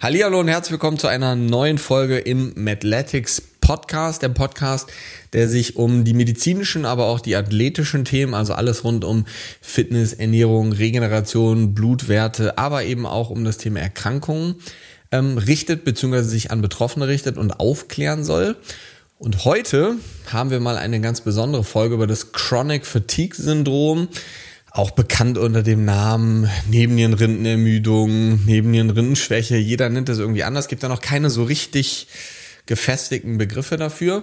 Hallihallo und herzlich willkommen zu einer neuen Folge im Mathletics Podcast, der Podcast, der sich um die medizinischen, aber auch die athletischen Themen, also alles rund um Fitness, Ernährung, Regeneration, Blutwerte, aber eben auch um das Thema Erkrankungen ähm, richtet, beziehungsweise sich an Betroffene richtet und aufklären soll. Und heute haben wir mal eine ganz besondere Folge über das Chronic Fatigue Syndrom auch bekannt unter dem Namen Nebennierenrindenermüdung, Nebennierenrindenschwäche. Jeder nennt das irgendwie anders. Gibt da noch keine so richtig gefestigten Begriffe dafür.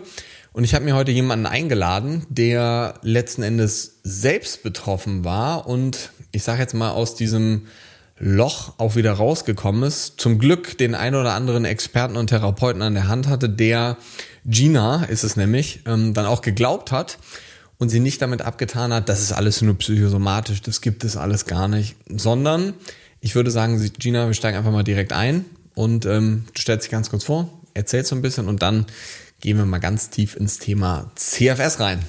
Und ich habe mir heute jemanden eingeladen, der letzten Endes selbst betroffen war und ich sage jetzt mal aus diesem Loch auch wieder rausgekommen ist. Zum Glück den ein oder anderen Experten und Therapeuten an der Hand hatte, der Gina ist es nämlich, ähm, dann auch geglaubt hat und sie nicht damit abgetan hat, das ist alles nur psychosomatisch, das gibt es alles gar nicht, sondern ich würde sagen, Gina, wir steigen einfach mal direkt ein und ähm, du stellst dich ganz kurz vor, erzählst so ein bisschen und dann gehen wir mal ganz tief ins Thema CFS rein.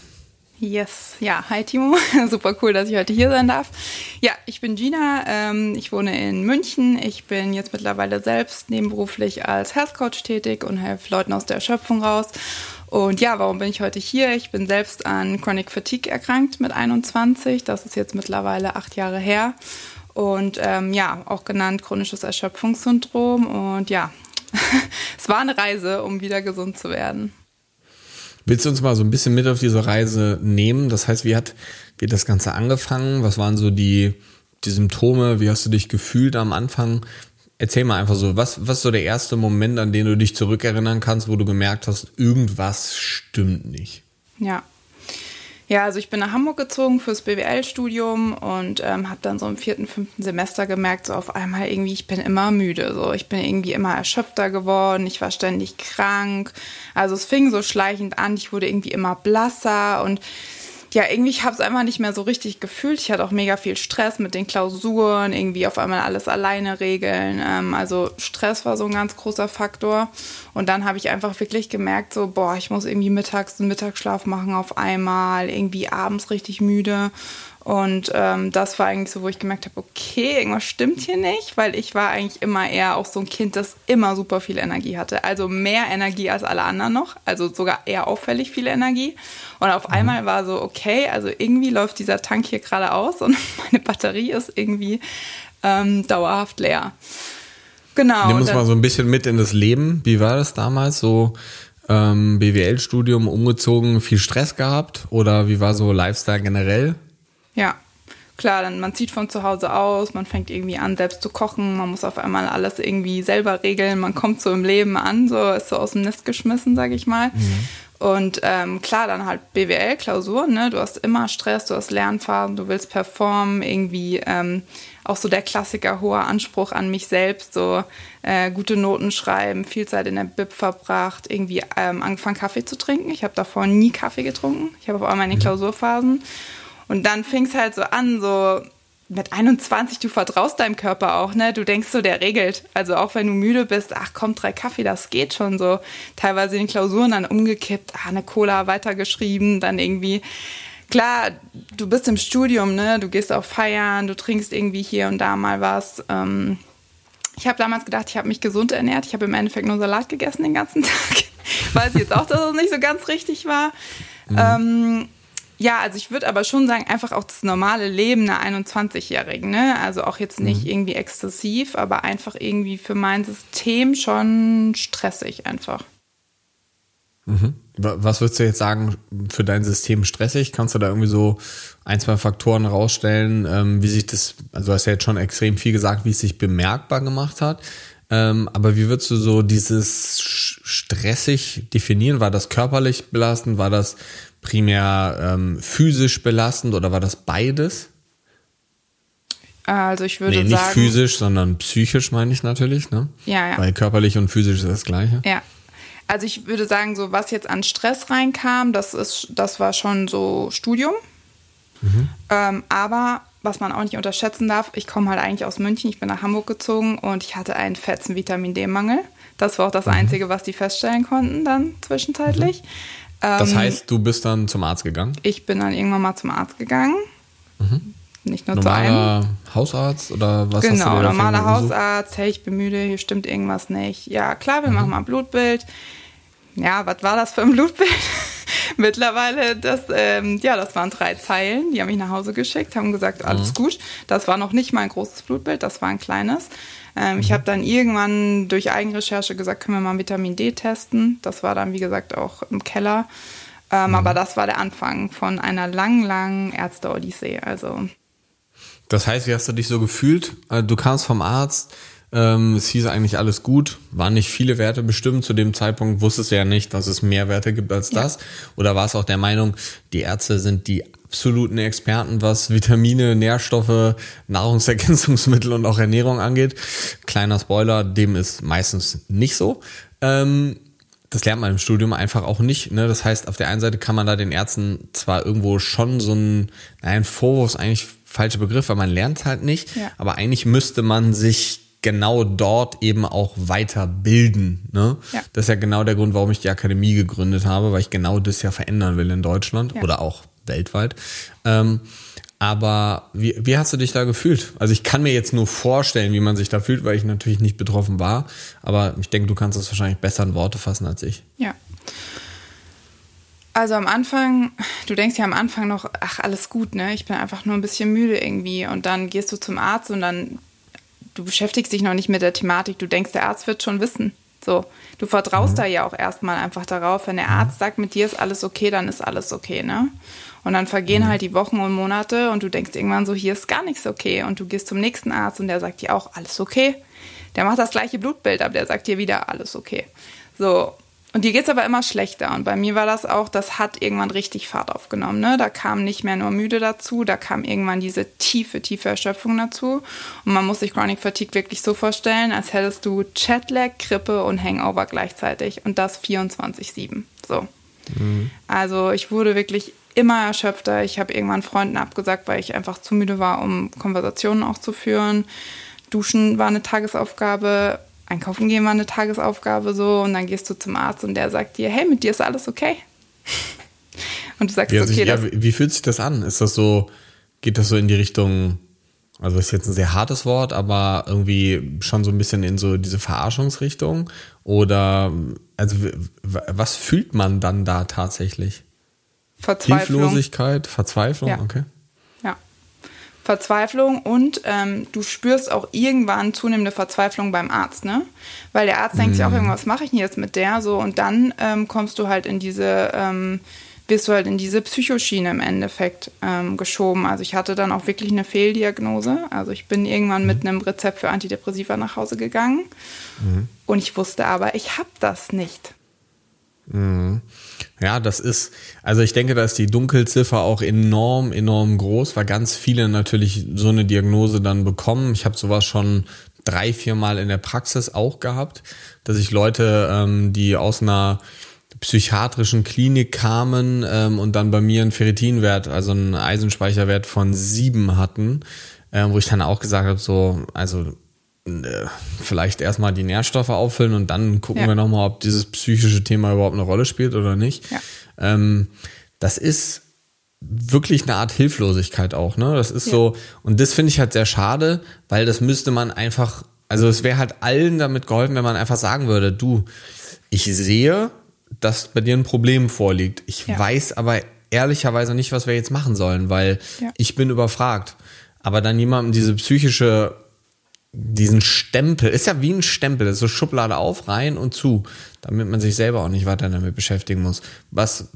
Yes, ja, hi Timo, super cool, dass ich heute hier sein darf. Ja, ich bin Gina, ähm, ich wohne in München, ich bin jetzt mittlerweile selbst nebenberuflich als Health Coach tätig und helfe Leuten aus der Erschöpfung raus und ja, warum bin ich heute hier? Ich bin selbst an Chronic Fatigue erkrankt mit 21. Das ist jetzt mittlerweile acht Jahre her. Und ähm, ja, auch genannt chronisches Erschöpfungssyndrom. Und ja, es war eine Reise, um wieder gesund zu werden. Willst du uns mal so ein bisschen mit auf diese Reise nehmen? Das heißt, wie hat, wie hat das Ganze angefangen? Was waren so die, die Symptome? Wie hast du dich gefühlt am Anfang? Erzähl mal einfach so, was, was so der erste Moment, an den du dich zurückerinnern kannst, wo du gemerkt hast, irgendwas stimmt nicht? Ja. Ja, also ich bin nach Hamburg gezogen fürs BWL-Studium und ähm, habe dann so im vierten, fünften Semester gemerkt, so auf einmal irgendwie, ich bin immer müde. So, ich bin irgendwie immer erschöpfter geworden, ich war ständig krank. Also es fing so schleichend an, ich wurde irgendwie immer blasser und ja, irgendwie, ich habe es einfach nicht mehr so richtig gefühlt. Ich hatte auch mega viel Stress mit den Klausuren, irgendwie auf einmal alles alleine regeln. Ähm, also Stress war so ein ganz großer Faktor. Und dann habe ich einfach wirklich gemerkt, so, boah, ich muss irgendwie mittags einen Mittagsschlaf machen auf einmal, irgendwie abends richtig müde. Und ähm, das war eigentlich so, wo ich gemerkt habe, okay, irgendwas stimmt hier nicht, weil ich war eigentlich immer eher auch so ein Kind, das immer super viel Energie hatte. Also mehr Energie als alle anderen noch, also sogar eher auffällig viel Energie. Und auf mhm. einmal war so, okay, also irgendwie läuft dieser Tank hier gerade aus und meine Batterie ist irgendwie ähm, dauerhaft leer. Genau. Nimm uns mal so ein bisschen mit in das Leben. Wie war das damals? So ähm, BWL-Studium umgezogen, viel Stress gehabt? Oder wie war so Lifestyle generell? Ja, klar, dann man zieht von zu Hause aus, man fängt irgendwie an, selbst zu kochen, man muss auf einmal alles irgendwie selber regeln, man kommt so im Leben an, so ist so aus dem Nest geschmissen, sag ich mal. Mhm. Und ähm, klar, dann halt BWL-Klausuren, ne? Du hast immer Stress, du hast Lernphasen, du willst performen, irgendwie ähm, auch so der Klassiker, hoher Anspruch an mich selbst, so äh, gute Noten schreiben, viel Zeit in der Bib verbracht, irgendwie ähm, angefangen Kaffee zu trinken. Ich habe davor nie Kaffee getrunken. Ich habe auf einmal meine mhm. Klausurphasen und dann fing es halt so an, so mit 21, du vertraust deinem Körper auch, ne? Du denkst so, der regelt. Also auch wenn du müde bist, ach komm, drei Kaffee, das geht schon so. Teilweise in den Klausuren dann umgekippt, ah, eine Cola weitergeschrieben, dann irgendwie. Klar, du bist im Studium, ne? Du gehst auch feiern, du trinkst irgendwie hier und da mal was. Ähm ich habe damals gedacht, ich habe mich gesund ernährt. Ich habe im Endeffekt nur Salat gegessen den ganzen Tag. Weiß jetzt auch, dass es nicht so ganz richtig war. Mhm. Ähm, ja, also ich würde aber schon sagen, einfach auch das normale Leben einer 21-Jährigen, ne? Also auch jetzt nicht mhm. irgendwie exzessiv, aber einfach irgendwie für mein System schon stressig einfach. Mhm. Was würdest du jetzt sagen, für dein System stressig? Kannst du da irgendwie so ein, zwei Faktoren rausstellen, ähm, wie sich das, also du hast ja jetzt schon extrem viel gesagt, wie es sich bemerkbar gemacht hat. Ähm, aber wie würdest du so dieses stressig definieren? War das körperlich belastend? War das primär ähm, physisch belastend oder war das beides? Also ich würde nee, nicht sagen. Nicht physisch, sondern psychisch meine ich natürlich, ne? Ja, ja. Weil körperlich und physisch ist das Gleiche. Ja. Also ich würde sagen, so was jetzt an Stress reinkam, das ist, das war schon so Studium. Mhm. Ähm, aber was man auch nicht unterschätzen darf, ich komme halt eigentlich aus München, ich bin nach Hamburg gezogen und ich hatte einen fetzen Vitamin D-Mangel. Das war auch das mhm. Einzige, was die feststellen konnten dann zwischenzeitlich. Mhm. Das ähm, heißt, du bist dann zum Arzt gegangen? Ich bin dann irgendwann mal zum Arzt gegangen. Mhm. nicht nur Normaler zu einem. Hausarzt oder was Genau, normaler? Hausarzt, hey, ich bin müde, hier stimmt irgendwas nicht. Ja, klar, Mhm. wir machen mal ein Blutbild. Ja, was war das für ein Blutbild? Mittlerweile, das, ähm, ja, das waren drei Zeilen, die haben mich nach Hause geschickt, haben gesagt, alles gut. Das war noch nicht mal ein großes Blutbild, das war ein kleines. Ähm, Ich habe dann irgendwann durch Eigenrecherche gesagt, können wir mal Vitamin D testen. Das war dann, wie gesagt, auch im Keller. Ähm, Aber das war der Anfang von einer langen, langen Ärzte-Odyssee. Also Das heißt, wie hast du dich so gefühlt? Also, Du kamst vom Arzt, ähm, es hieß eigentlich alles gut, waren nicht viele Werte bestimmt. Zu dem Zeitpunkt wusstest du ja nicht, dass es mehr Werte gibt als das. Oder warst auch der Meinung, die Ärzte sind die absoluten Experten, was Vitamine, Nährstoffe, Nahrungsergänzungsmittel und auch Ernährung angeht? Kleiner Spoiler, dem ist meistens nicht so. Ähm, das lernt man im Studium einfach auch nicht. Ne? Das heißt, auf der einen Seite kann man da den Ärzten zwar irgendwo schon so ein, Vorwurf ist eigentlich falscher Begriff, weil man lernt halt nicht, Ja. aber eigentlich müsste man sich genau dort eben auch weiterbilden. Ne? Ja. Das ist ja genau der Grund, warum ich die Akademie gegründet habe, weil ich genau das ja verändern will in Deutschland Ja. oder auch weltweit. Ähm, aber wie, wie hast du dich da gefühlt? Also ich kann mir jetzt nur vorstellen, wie man sich da fühlt, weil ich natürlich nicht betroffen war. Aber ich denke, du kannst das wahrscheinlich besser in Worte fassen als ich. Ja. Also am Anfang, du denkst ja am Anfang noch, ach, alles gut, ne? Ich bin einfach nur ein bisschen müde irgendwie. Und dann gehst du zum Arzt und dann, du beschäftigst dich noch nicht mit der Thematik. Du denkst, der Arzt wird schon wissen. So, du vertraust da ja auch erstmal einfach darauf, wenn der Arzt sagt, mit dir ist alles okay, dann ist alles okay, ne? Und dann vergehen halt die Wochen und Monate und du denkst irgendwann so, hier ist gar nichts okay. Und du gehst zum nächsten Arzt und der sagt dir auch, alles okay. Der macht das gleiche Blutbild, aber der sagt dir wieder, alles okay. So. Und dir geht's aber immer schlechter. Und bei mir war das auch, das hat irgendwann richtig Fahrt aufgenommen. Ne? Da kam nicht mehr nur müde dazu, da kam irgendwann diese tiefe, tiefe Erschöpfung dazu. Und man muss sich Chronic Fatigue wirklich so vorstellen, als hättest du Jetlag, Grippe und Hangover gleichzeitig. Und das 24-7. So. Also ich wurde wirklich immer erschöpfter. Ich habe irgendwann Freunden abgesagt, weil ich einfach zu müde war, um Konversationen auch zu führen. Duschen war eine Tagesaufgabe, einkaufen gehen war eine Tagesaufgabe so und dann gehst du zum Arzt und der sagt dir, hey, mit dir ist alles okay. Und du sagst, Wie, okay, sich, ja, wie fühlt sich das an? Ist das so, geht das so in die Richtung, also ist jetzt ein sehr hartes Wort, aber irgendwie schon so ein bisschen in so diese Verarschungsrichtung? Oder also was fühlt man dann da tatsächlich? Verzweiflung. Hilflosigkeit, Verzweiflung? Ja. Okay. Ja. Verzweiflung und ähm, du spürst auch irgendwann zunehmende Verzweiflung beim Arzt, ne? Weil der Arzt denkt sich auch Mhm. irgendwas mache ich denn jetzt mit der so und dann ähm, kommst du halt in diese ähm, wirst du halt in diese Psychoschiene im Endeffekt ähm, geschoben. Also ich hatte dann auch wirklich eine Fehldiagnose. Also ich bin irgendwann Mhm. mit einem Rezept für Antidepressiva nach Hause gegangen und ich wusste aber, ich habe das nicht. Ja, das ist, also ich denke, da ist die Dunkelziffer auch enorm, enorm groß, weil ganz viele natürlich so eine Diagnose dann bekommen. Ich habe sowas schon drei, vier Mal in der Praxis auch gehabt, dass ich Leute, ähm, die aus einer psychiatrischen Klinik kamen ähm, und dann bei mir einen Ferritinwert, also einen Eisenspeicherwert von sieben hatten, äh, wo ich dann auch gesagt habe, so, also vielleicht erstmal die Nährstoffe auffüllen und dann gucken Ja. wir nochmal, ob dieses psychische Thema überhaupt eine Rolle spielt oder nicht. Ja. Ähm, das ist wirklich eine Art Hilflosigkeit auch, ne? Das ist so, und das finde ich halt sehr schade, weil das müsste man einfach, also es wäre halt allen damit geholfen, wenn man einfach sagen würde, du, ich sehe, dass bei dir ein Problem vorliegt. Ich Ja. weiß aber ehrlicherweise nicht, was wir jetzt machen sollen, weil Ja. ich bin überfragt. Aber dann jemandem diese psychische diesen Stempel, ist ja wie ein Stempel, das ist so Schublade auf, rein und zu, damit man sich selber auch nicht weiter damit beschäftigen muss. Was,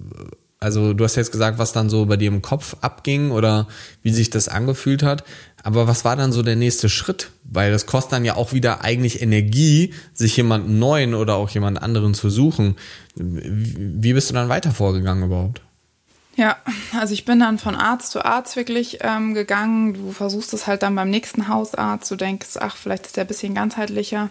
also du hast jetzt gesagt, was dann so bei dir im Kopf abging oder wie sich das angefühlt hat, aber was war dann so der nächste Schritt? Weil das kostet dann ja auch wieder eigentlich Energie, sich jemanden neuen oder auch jemand anderen zu suchen. Wie wie bist du dann weiter vorgegangen überhaupt? Ja, also ich bin dann von Arzt zu Arzt wirklich ähm, gegangen. Du versuchst es halt dann beim nächsten Hausarzt. Du denkst, ach, vielleicht ist der ein bisschen ganzheitlicher.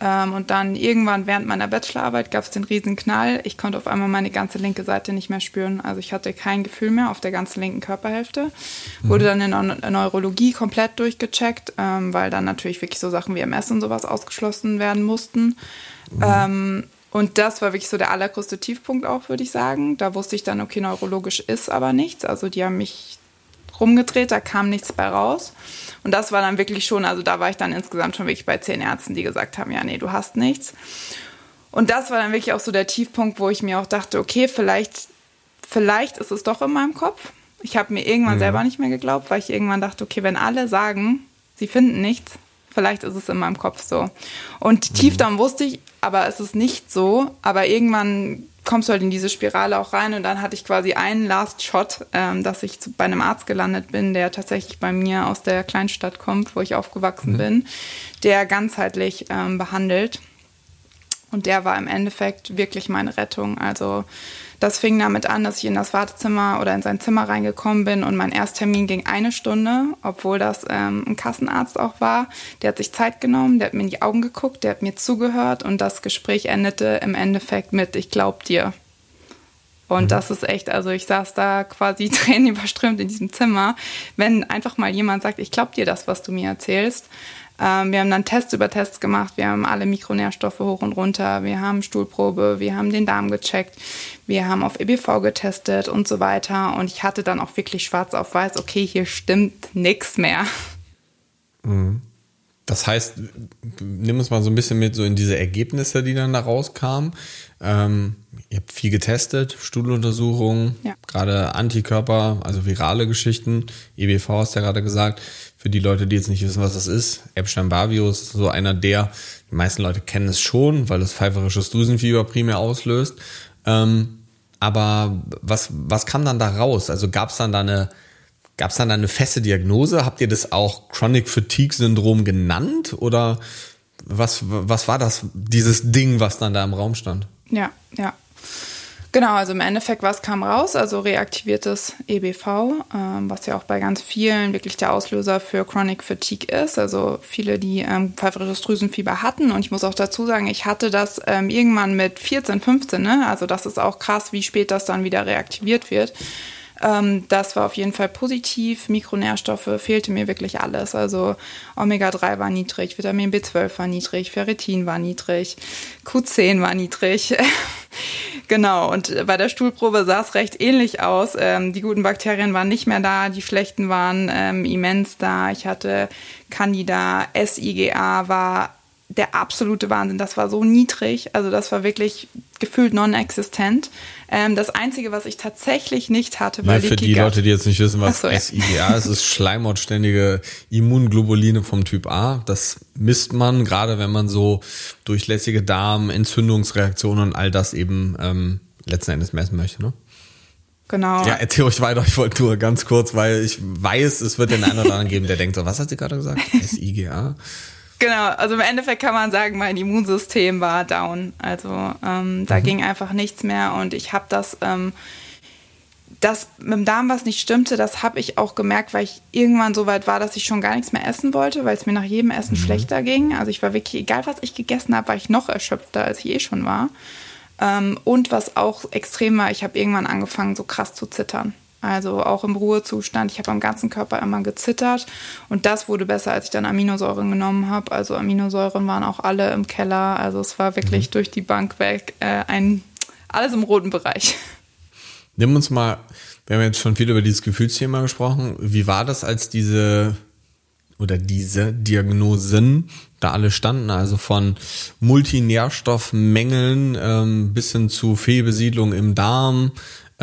Ähm, und dann irgendwann während meiner Bachelorarbeit gab es den riesen Knall. Ich konnte auf einmal meine ganze linke Seite nicht mehr spüren. Also ich hatte kein Gefühl mehr auf der ganzen linken Körperhälfte. Wurde dann in der Neurologie komplett durchgecheckt, ähm, weil dann natürlich wirklich so Sachen wie MS und sowas ausgeschlossen werden mussten. Ähm, und das war wirklich so der allergrößte Tiefpunkt auch, würde ich sagen. Da wusste ich dann, okay, neurologisch ist aber nichts. Also die haben mich rumgedreht, da kam nichts bei raus. Und das war dann wirklich schon, also da war ich dann insgesamt schon wirklich bei zehn Ärzten, die gesagt haben, ja, nee, du hast nichts. Und das war dann wirklich auch so der Tiefpunkt, wo ich mir auch dachte, okay, vielleicht, vielleicht ist es doch in meinem Kopf. Ich habe mir irgendwann mhm. selber nicht mehr geglaubt, weil ich irgendwann dachte, okay, wenn alle sagen, sie finden nichts, vielleicht ist es in meinem Kopf so. Und mhm. tief dann wusste ich, aber es ist nicht so. Aber irgendwann kommst du halt in diese Spirale auch rein und dann hatte ich quasi einen Last Shot, ähm, dass ich zu, bei einem Arzt gelandet bin, der tatsächlich bei mir aus der Kleinstadt kommt, wo ich aufgewachsen mhm. bin, der ganzheitlich ähm, behandelt. Und der war im Endeffekt wirklich meine Rettung. Also das fing damit an, dass ich in das Wartezimmer oder in sein Zimmer reingekommen bin und mein Ersttermin ging eine Stunde, obwohl das ähm, ein Kassenarzt auch war. Der hat sich Zeit genommen, der hat mir in die Augen geguckt, der hat mir zugehört und das Gespräch endete im Endeffekt mit Ich glaub dir. Und mhm. das ist echt, also ich saß da quasi Tränen überströmt in diesem Zimmer. Wenn einfach mal jemand sagt, ich glaub dir das, was du mir erzählst, ähm, wir haben dann Tests über Tests gemacht. Wir haben alle Mikronährstoffe hoch und runter. Wir haben Stuhlprobe. Wir haben den Darm gecheckt. Wir haben auf EBV getestet und so weiter. Und ich hatte dann auch wirklich schwarz auf weiß, okay, hier stimmt nichts mehr. Mhm. Das heißt, nimm uns mal so ein bisschen mit so in diese Ergebnisse, die dann da rauskamen. Ähm, ihr habt viel getestet, Stuhluntersuchungen, ja. gerade Antikörper, also virale Geschichten. EBV hast du ja gerade gesagt. Für die Leute, die jetzt nicht wissen, was das ist, Epstein-Barr Virus ist so einer der, die meisten Leute kennen es schon, weil es pfeiferisches Drüsenfieber primär auslöst. Ähm, aber was, was kam dann da raus? Also gab es dann da eine, gab dann da eine feste Diagnose? Habt ihr das auch Chronic Fatigue Syndrom genannt? Oder was, was war das, dieses Ding, was dann da im Raum stand? Ja, ja. Genau, also im Endeffekt, was kam raus? Also reaktiviertes EBV, ähm, was ja auch bei ganz vielen wirklich der Auslöser für Chronic Fatigue ist. Also viele, die ähm, pfeiferisches Drüsenfieber hatten. Und ich muss auch dazu sagen, ich hatte das ähm, irgendwann mit 14, 15. Ne? Also das ist auch krass, wie spät das dann wieder reaktiviert wird. Ähm, das war auf jeden Fall positiv. Mikronährstoffe fehlte mir wirklich alles. Also Omega-3 war niedrig, Vitamin B12 war niedrig, Ferritin war niedrig, Q10 war niedrig. genau, und bei der Stuhlprobe sah es recht ähnlich aus. Ähm, die guten Bakterien waren nicht mehr da, die schlechten waren ähm, immens da. Ich hatte Candida, SIGA war der absolute Wahnsinn. Das war so niedrig, also das war wirklich gefühlt non-existent. Ähm, das Einzige, was ich tatsächlich nicht hatte, war ja, Für die Leute, die jetzt nicht wissen, was so, ja. SIGA ist, ist schleimhautständige Immunglobuline vom Typ A. Das misst man, gerade wenn man so durchlässige Darm, Entzündungsreaktionen und all das eben ähm, letzten Endes messen möchte. Ne? Genau. Ja, erzähl euch weiter. Ich wollte nur ganz kurz, weil ich weiß, es wird den einen oder anderen geben, der denkt so, was hat sie gerade gesagt? SIGA? Genau, also im Endeffekt kann man sagen, mein Immunsystem war down. Also ähm, da mhm. ging einfach nichts mehr und ich habe das, ähm, das mit dem Darm, was nicht stimmte, das habe ich auch gemerkt, weil ich irgendwann so weit war, dass ich schon gar nichts mehr essen wollte, weil es mir nach jedem Essen mhm. schlechter ging. Also ich war wirklich, egal was ich gegessen habe, war ich noch erschöpfter, als ich eh schon war. Ähm, und was auch extrem war, ich habe irgendwann angefangen, so krass zu zittern. Also auch im Ruhezustand. Ich habe am ganzen Körper immer gezittert und das wurde besser, als ich dann Aminosäuren genommen habe. Also Aminosäuren waren auch alle im Keller. Also es war wirklich mhm. durch die Bank weg äh, ein alles im roten Bereich. Nimm uns mal, wir haben jetzt schon viel über dieses Gefühlsthema gesprochen. Wie war das, als diese oder diese Diagnosen da alle standen, also von Multinährstoffmängeln ähm, bis hin zu Fehlbesiedlung im Darm,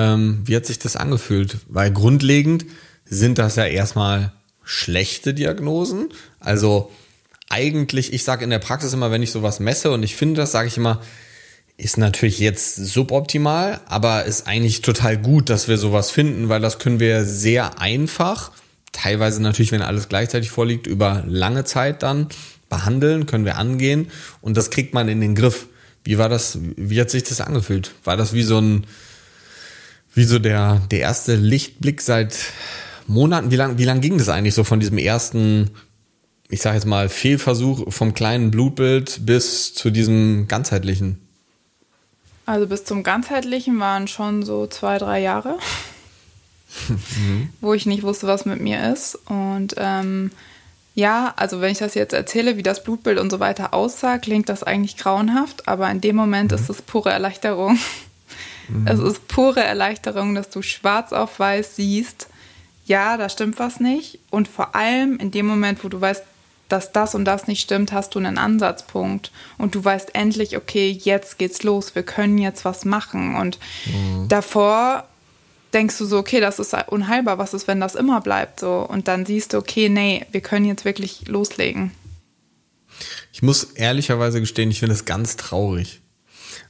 ähm, wie hat sich das angefühlt? Weil grundlegend sind das ja erstmal schlechte Diagnosen. Also eigentlich, ich sage in der Praxis immer, wenn ich sowas messe und ich finde das, sage ich immer, ist natürlich jetzt suboptimal, aber ist eigentlich total gut, dass wir sowas finden, weil das können wir sehr einfach, teilweise natürlich, wenn alles gleichzeitig vorliegt, über lange Zeit dann behandeln, können wir angehen und das kriegt man in den Griff. Wie war das, wie hat sich das angefühlt? War das wie so ein, wie so der, der erste Lichtblick seit Monaten? Wie lang, wie lang ging das eigentlich so von diesem ersten, ich sage jetzt mal, Fehlversuch vom kleinen Blutbild bis zu diesem ganzheitlichen? Also bis zum ganzheitlichen waren schon so zwei, drei Jahre, mhm. wo ich nicht wusste, was mit mir ist. Und ähm, ja, also wenn ich das jetzt erzähle, wie das Blutbild und so weiter aussah, klingt das eigentlich grauenhaft, aber in dem Moment mhm. ist es pure Erleichterung. Mhm. Es ist pure Erleichterung, dass du schwarz auf weiß siehst, ja, da stimmt was nicht. Und vor allem in dem Moment, wo du weißt, dass das und das nicht stimmt, hast du einen Ansatzpunkt und du weißt endlich, okay, jetzt geht's los, wir können jetzt was machen. Und mhm. davor denkst du so, okay, das ist unheilbar, was ist, wenn das immer bleibt so? Und dann siehst du, okay, nee, wir können jetzt wirklich loslegen. Ich muss ehrlicherweise gestehen, ich finde es ganz traurig.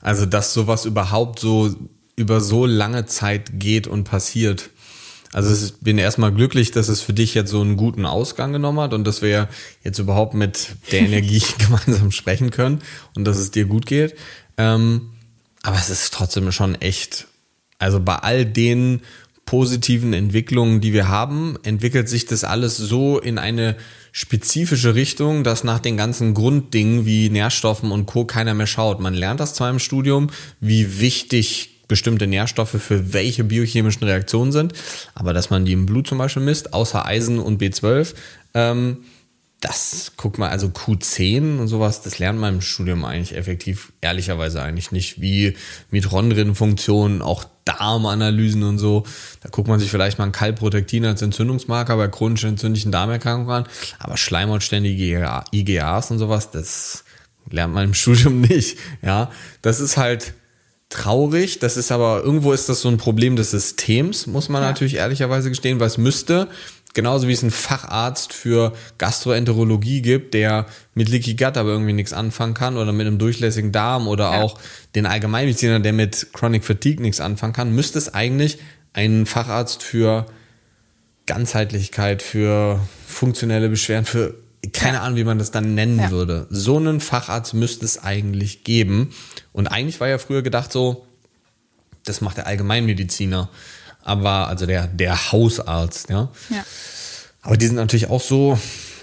Also, dass sowas überhaupt so über so lange Zeit geht und passiert. Also ich bin erstmal glücklich, dass es für dich jetzt so einen guten Ausgang genommen hat und dass wir jetzt überhaupt mit der Energie gemeinsam sprechen können und dass es dir gut geht. Ähm, aber es ist trotzdem schon echt also bei all den positiven Entwicklungen, die wir haben, entwickelt sich das alles so in eine spezifische Richtung, dass nach den ganzen Grunddingen wie Nährstoffen und Co. keiner mehr schaut. Man lernt das zwar im Studium, wie wichtig bestimmte Nährstoffe für welche biochemischen Reaktionen sind, aber dass man die im Blut zum Beispiel misst, außer Eisen und B12, ähm, das, guck mal, also Q10 und sowas, das lernt man im Studium eigentlich effektiv, ehrlicherweise eigentlich nicht, wie Mitochondrienfunktionen, auch Darmanalysen und so. Da guckt man sich vielleicht mal ein Kalprotektin als Entzündungsmarker bei chronisch entzündlichen Darmerkrankungen an, aber schleimhautständige IGAs und sowas, das lernt man im Studium nicht, ja. Das ist halt traurig, das ist aber, irgendwo ist das so ein Problem des Systems, muss man ja. natürlich ehrlicherweise gestehen, weil es müsste genauso wie es einen Facharzt für Gastroenterologie gibt, der mit Leaky Gut aber irgendwie nichts anfangen kann oder mit einem durchlässigen Darm oder ja. auch den Allgemeinmediziner, der mit Chronic Fatigue nichts anfangen kann, müsste es eigentlich einen Facharzt für Ganzheitlichkeit, für funktionelle Beschwerden, für keine ja. Ahnung, wie man das dann nennen ja. würde. So einen Facharzt müsste es eigentlich geben. Und eigentlich war ja früher gedacht so, das macht der Allgemeinmediziner aber also der, der Hausarzt, ja. ja. Aber die sind natürlich auch so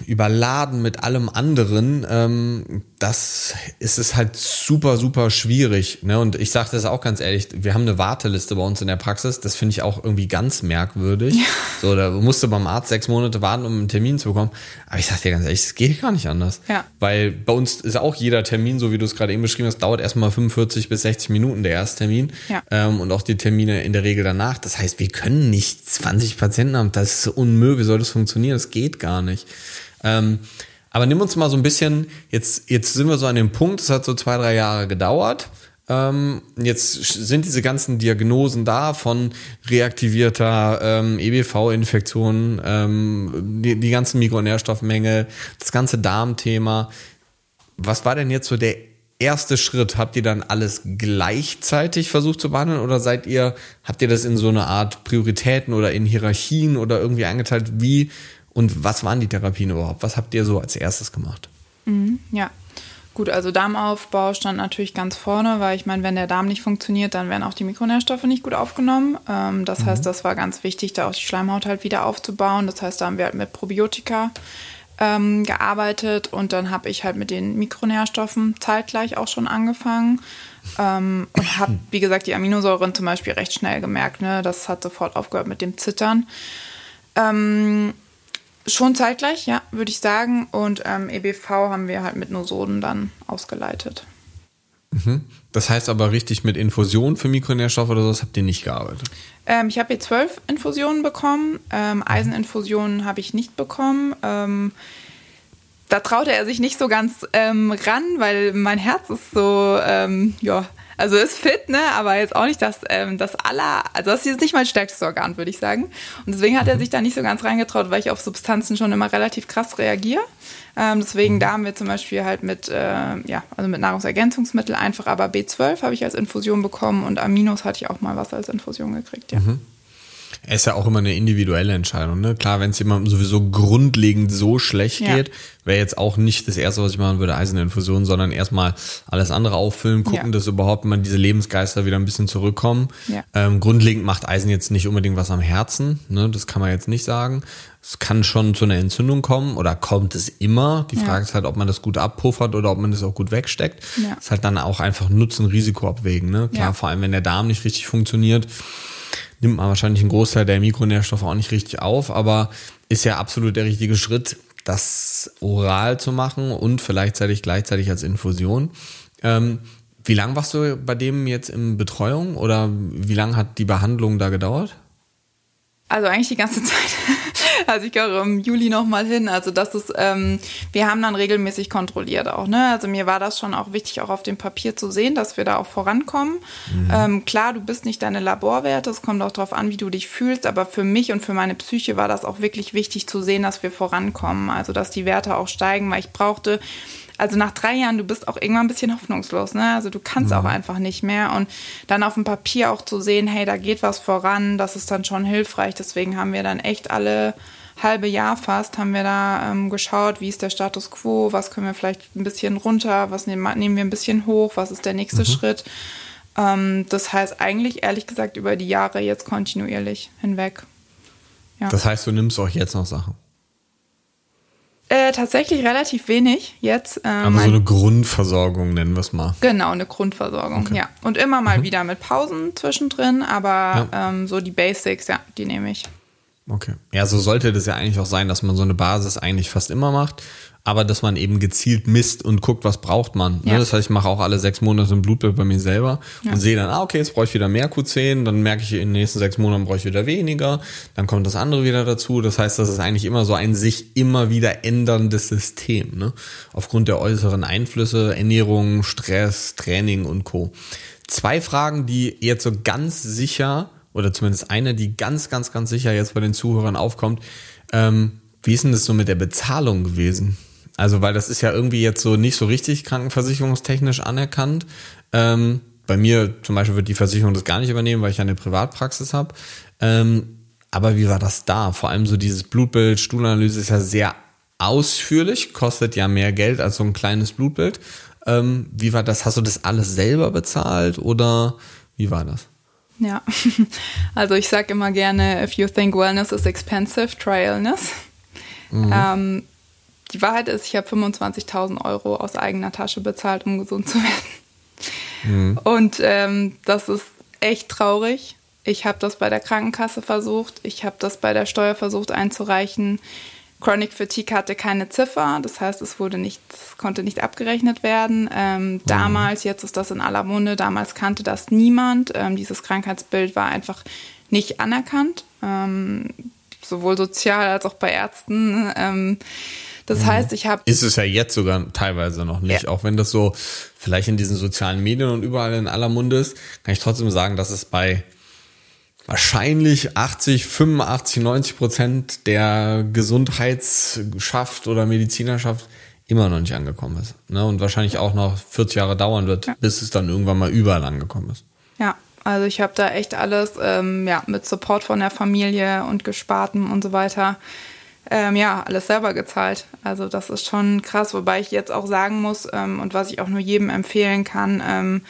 überladen mit allem anderen, ähm, das ist es halt super, super schwierig. Ne? Und ich sage das auch ganz ehrlich, wir haben eine Warteliste bei uns in der Praxis, das finde ich auch irgendwie ganz merkwürdig. Ja. So, da musst du beim Arzt sechs Monate warten, um einen Termin zu bekommen. Aber ich sage dir ganz ehrlich, es geht gar nicht anders. Ja. Weil bei uns ist auch jeder Termin, so wie du es gerade eben beschrieben hast, dauert erstmal 45 bis 60 Minuten der Ersttermin. Ja. Ähm, und auch die Termine in der Regel danach. Das heißt, wir können nicht 20 Patienten haben. Das ist unmöglich. Wie soll das funktionieren? Das geht gar nicht. Ähm, aber nimm uns mal so ein bisschen, jetzt, jetzt sind wir so an dem Punkt, es hat so zwei, drei Jahre gedauert. Ähm, jetzt sind diese ganzen Diagnosen da von reaktivierter ähm, EBV-Infektion, ähm, die, die ganzen Mikronährstoffmängel, das ganze Darmthema. Was war denn jetzt so der erste Schritt? Habt ihr dann alles gleichzeitig versucht zu behandeln oder seid ihr, habt ihr das in so eine Art Prioritäten oder in Hierarchien oder irgendwie eingeteilt? Wie und was waren die Therapien überhaupt? Was habt ihr so als erstes gemacht? Mhm, ja. Gut, also Darmaufbau stand natürlich ganz vorne, weil ich meine, wenn der Darm nicht funktioniert, dann werden auch die Mikronährstoffe nicht gut aufgenommen. Ähm, das mhm. heißt, das war ganz wichtig, da auch die Schleimhaut halt wieder aufzubauen. Das heißt, da haben wir halt mit Probiotika ähm, gearbeitet und dann habe ich halt mit den Mikronährstoffen zeitgleich auch schon angefangen. Ähm, und habe, wie gesagt, die Aminosäuren zum Beispiel recht schnell gemerkt. Ne? Das hat sofort aufgehört mit dem Zittern. Ähm, Schon zeitgleich, ja, würde ich sagen. Und ähm, EBV haben wir halt mit Nosoden dann ausgeleitet. Mhm. Das heißt aber richtig mit Infusion für Mikronährstoffe oder sowas habt ihr nicht gearbeitet? Ähm, ich habe jetzt zwölf Infusionen bekommen. Ähm, Eiseninfusionen habe ich nicht bekommen. Da traute er sich nicht so ganz ähm, ran, weil mein Herz ist so, ähm, ja, also ist fit, ne, aber jetzt auch nicht das, ähm, das aller, also das ist jetzt nicht mein stärkstes Organ, würde ich sagen. Und deswegen hat er mhm. sich da nicht so ganz reingetraut, weil ich auf Substanzen schon immer relativ krass reagiere. Ähm, deswegen mhm. da haben wir zum Beispiel halt mit, äh, ja, also mit Nahrungsergänzungsmittel einfach, aber B12 habe ich als Infusion bekommen und Aminos hatte ich auch mal was als Infusion gekriegt, ja. Mhm. Es ist ja auch immer eine individuelle Entscheidung. Ne? Klar, wenn es jemandem sowieso grundlegend so schlecht ja. geht, wäre jetzt auch nicht das Erste, was ich machen würde, Eiseninfusion, sondern erstmal alles andere auffüllen, gucken, ja. dass überhaupt mal diese Lebensgeister wieder ein bisschen zurückkommen. Ja. Ähm, grundlegend macht Eisen jetzt nicht unbedingt was am Herzen, ne? das kann man jetzt nicht sagen. Es kann schon zu einer Entzündung kommen oder kommt es immer. Die Frage ist halt, ob man das gut abpuffert oder ob man das auch gut wegsteckt. Ist halt dann auch einfach Nutzen-Risiko abwägen. Ne? Klar, vor allem wenn der Darm nicht richtig funktioniert nimmt man wahrscheinlich einen Großteil der Mikronährstoffe auch nicht richtig auf, aber ist ja absolut der richtige Schritt, das oral zu machen und vielleicht gleichzeitig als Infusion. Ähm, wie lange warst du bei dem jetzt in Betreuung oder wie lange hat die Behandlung da gedauert? Also eigentlich die ganze Zeit. Also ich gehe im Juli nochmal hin. Also das ist, ähm, wir haben dann regelmäßig kontrolliert auch. Ne? Also mir war das schon auch wichtig, auch auf dem Papier zu sehen, dass wir da auch vorankommen. Mhm. Ähm, klar, du bist nicht deine Laborwerte. Es kommt auch darauf an, wie du dich fühlst. Aber für mich und für meine Psyche war das auch wirklich wichtig zu sehen, dass wir vorankommen. Also dass die Werte auch steigen, weil ich brauchte also nach drei Jahren, du bist auch irgendwann ein bisschen hoffnungslos, ne? Also du kannst mhm. auch einfach nicht mehr. Und dann auf dem Papier auch zu sehen, hey, da geht was voran, das ist dann schon hilfreich. Deswegen haben wir dann echt alle halbe Jahr fast haben wir da ähm, geschaut, wie ist der Status quo, was können wir vielleicht ein bisschen runter, was nehmen, nehmen wir ein bisschen hoch, was ist der nächste mhm. Schritt. Ähm, das heißt eigentlich, ehrlich gesagt, über die Jahre jetzt kontinuierlich hinweg. Ja. Das heißt, du nimmst auch jetzt noch Sachen. Äh, tatsächlich relativ wenig jetzt. Ähm, Aber so eine Grundversorgung nennen wir es mal. Genau, eine Grundversorgung, okay. ja. Und immer mal mhm. wieder mit Pausen zwischendrin, aber ja. ähm, so die Basics, ja, die nehme ich. Okay. Ja, so sollte das ja eigentlich auch sein, dass man so eine Basis eigentlich fast immer macht aber dass man eben gezielt misst und guckt, was braucht man. Ne? Ja. Das heißt, ich mache auch alle sechs Monate ein Blutbild bei mir selber ja. und sehe dann, ah, okay, jetzt brauche ich wieder mehr Q10, dann merke ich, in den nächsten sechs Monaten brauche ich wieder weniger, dann kommt das andere wieder dazu. Das heißt, das ist eigentlich immer so ein sich immer wieder änderndes System, ne? aufgrund der äußeren Einflüsse, Ernährung, Stress, Training und Co. Zwei Fragen, die jetzt so ganz sicher, oder zumindest eine, die ganz, ganz, ganz sicher jetzt bei den Zuhörern aufkommt, ähm, wie ist denn das so mit der Bezahlung gewesen? Also, weil das ist ja irgendwie jetzt so nicht so richtig krankenversicherungstechnisch anerkannt. Ähm, bei mir zum Beispiel wird die Versicherung das gar nicht übernehmen, weil ich eine Privatpraxis habe. Ähm, aber wie war das da? Vor allem so dieses Blutbild, Stuhlanalyse ist ja sehr ausführlich, kostet ja mehr Geld als so ein kleines Blutbild. Ähm, wie war das? Hast du das alles selber bezahlt oder wie war das? Ja, also ich sage immer gerne, if you think wellness is expensive, try illness. Mhm. Ähm, die Wahrheit ist, ich habe 25.000 Euro aus eigener Tasche bezahlt, um gesund zu werden. Mhm. Und ähm, das ist echt traurig. Ich habe das bei der Krankenkasse versucht, ich habe das bei der Steuer versucht einzureichen. Chronic Fatigue hatte keine Ziffer, das heißt, es wurde nicht, es konnte nicht abgerechnet werden. Ähm, mhm. Damals, jetzt ist das in aller Munde, damals kannte das niemand. Ähm, dieses Krankheitsbild war einfach nicht anerkannt, ähm, sowohl sozial als auch bei Ärzten. Ähm, das mhm. heißt, ich habe. Ist es ja jetzt sogar teilweise noch nicht. Ja. Auch wenn das so vielleicht in diesen sozialen Medien und überall in aller Munde ist, kann ich trotzdem sagen, dass es bei wahrscheinlich 80, 85, 90 Prozent der Gesundheitsschaft oder Medizinerschaft immer noch nicht angekommen ist. Ne? Und wahrscheinlich auch noch 40 Jahre dauern wird, ja. bis es dann irgendwann mal überall angekommen ist. Ja, also ich habe da echt alles ähm, ja, mit Support von der Familie und Gesparten und so weiter ähm, ja, alles selber gezahlt. Also das ist schon krass, wobei ich jetzt auch sagen muss ähm, und was ich auch nur jedem empfehlen kann, ähm,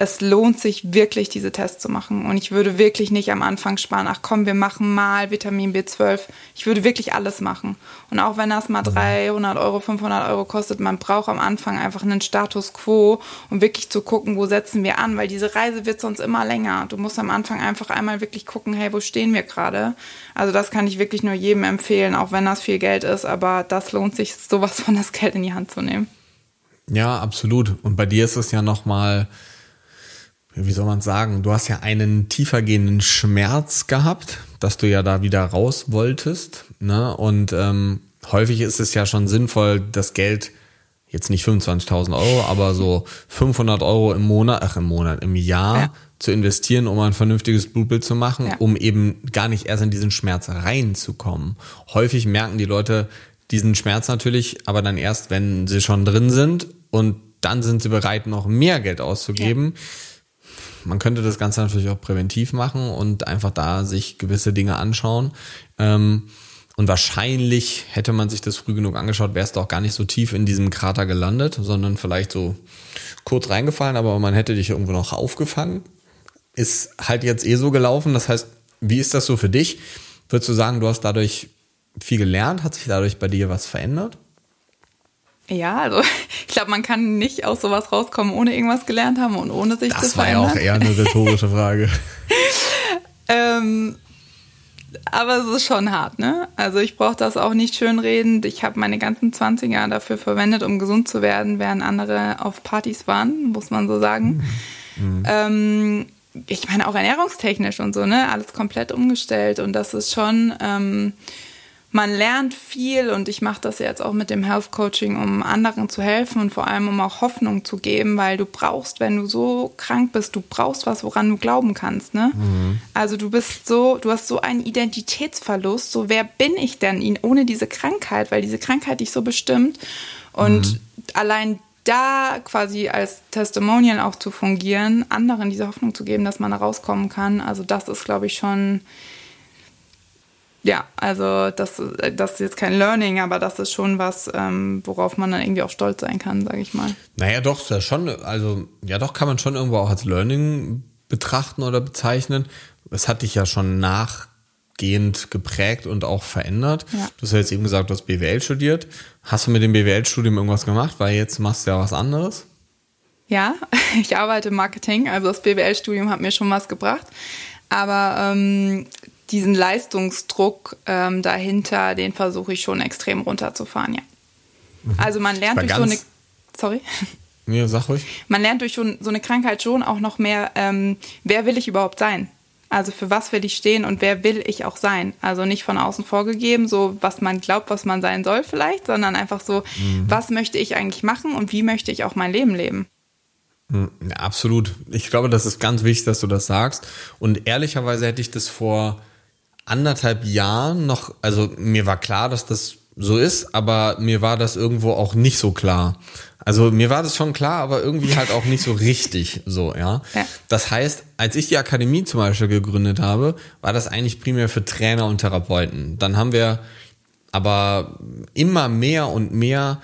es lohnt sich wirklich, diese Tests zu machen. Und ich würde wirklich nicht am Anfang sparen, ach komm, wir machen mal Vitamin B12. Ich würde wirklich alles machen. Und auch wenn das mal 300 Euro, 500 Euro kostet, man braucht am Anfang einfach einen Status quo, um wirklich zu gucken, wo setzen wir an, weil diese Reise wird sonst immer länger. Du musst am Anfang einfach einmal wirklich gucken, hey, wo stehen wir gerade? Also das kann ich wirklich nur jedem empfehlen, auch wenn das viel Geld ist, aber das lohnt sich, sowas von das Geld in die Hand zu nehmen. Ja, absolut. Und bei dir ist es ja nochmal mal wie soll man sagen, du hast ja einen tiefergehenden Schmerz gehabt, dass du ja da wieder raus wolltest. Ne? Und ähm, häufig ist es ja schon sinnvoll, das Geld, jetzt nicht 25.000 Euro, aber so 500 Euro im Monat, ach im Monat, im Jahr ja. zu investieren, um ein vernünftiges Blutbild zu machen, ja. um eben gar nicht erst in diesen Schmerz reinzukommen. Häufig merken die Leute diesen Schmerz natürlich, aber dann erst, wenn sie schon drin sind und dann sind sie bereit, noch mehr Geld auszugeben. Ja man könnte das Ganze natürlich auch präventiv machen und einfach da sich gewisse Dinge anschauen. Ähm, und wahrscheinlich hätte man sich das früh genug angeschaut, wärst du auch gar nicht so tief in diesem Krater gelandet, sondern vielleicht so kurz reingefallen, aber man hätte dich irgendwo noch aufgefangen. Ist halt jetzt eh so gelaufen. Das heißt, wie ist das so für dich? Würdest du sagen, du hast dadurch viel gelernt? Hat sich dadurch bei dir was verändert? Ja, also ich glaube, man kann nicht aus sowas rauskommen, ohne irgendwas gelernt haben und ohne sich das zu verändern. Das war ja auch eher eine rhetorische Frage. ähm, aber es ist schon hart, ne? Also ich brauche das auch nicht schönreden. Ich habe meine ganzen 20 Jahre dafür verwendet, um gesund zu werden, während andere auf Partys waren, muss man so sagen. Mhm. Ähm, ich meine auch ernährungstechnisch und so, ne? Alles komplett umgestellt und das ist schon, ähm, man lernt viel und ich mache das jetzt auch mit dem Health Coaching, um anderen zu helfen und vor allem um auch Hoffnung zu geben, weil du brauchst, wenn du so krank bist, du brauchst was, woran du glauben kannst, ne? Mhm. Also du bist so, du hast so einen Identitätsverlust, so wer bin ich denn ohne diese Krankheit, weil diese Krankheit dich so bestimmt und mhm. allein da quasi als Testimonial auch zu fungieren, anderen diese Hoffnung zu geben, dass man da rauskommen kann. Also das ist, glaube ich, schon, ja, also das, das ist jetzt kein Learning, aber das ist schon was, ähm, worauf man dann irgendwie auch stolz sein kann, sage ich mal. Naja, doch, ja schon, also ja doch, kann man schon irgendwo auch als Learning betrachten oder bezeichnen. Es hat dich ja schon nach gehend geprägt und auch verändert. Ja. Du hast ja jetzt eben gesagt, du hast BWL studiert. Hast du mit dem BWL-Studium irgendwas gemacht? Weil jetzt machst du ja was anderes. Ja, ich arbeite im Marketing, also das BWL-Studium hat mir schon was gebracht. Aber ähm, diesen Leistungsdruck ähm, dahinter, den versuche ich schon extrem runterzufahren, ja. Mhm. Also man lernt durch so eine. Sorry. Ja, sag ruhig. Man lernt durch so eine Krankheit schon auch noch mehr, ähm, wer will ich überhaupt sein? Also für was will ich stehen und wer will ich auch sein? Also nicht von außen vorgegeben, so was man glaubt, was man sein soll vielleicht, sondern einfach so, mhm. was möchte ich eigentlich machen und wie möchte ich auch mein Leben leben? Mhm, ja, absolut. Ich glaube, das ist ganz wichtig, dass du das sagst. Und ehrlicherweise hätte ich das vor anderthalb Jahren noch, also mir war klar, dass das so ist, aber mir war das irgendwo auch nicht so klar. Also mir war das schon klar, aber irgendwie halt auch nicht so richtig so, ja? ja. Das heißt, als ich die Akademie zum Beispiel gegründet habe, war das eigentlich primär für Trainer und Therapeuten. Dann haben wir aber immer mehr und mehr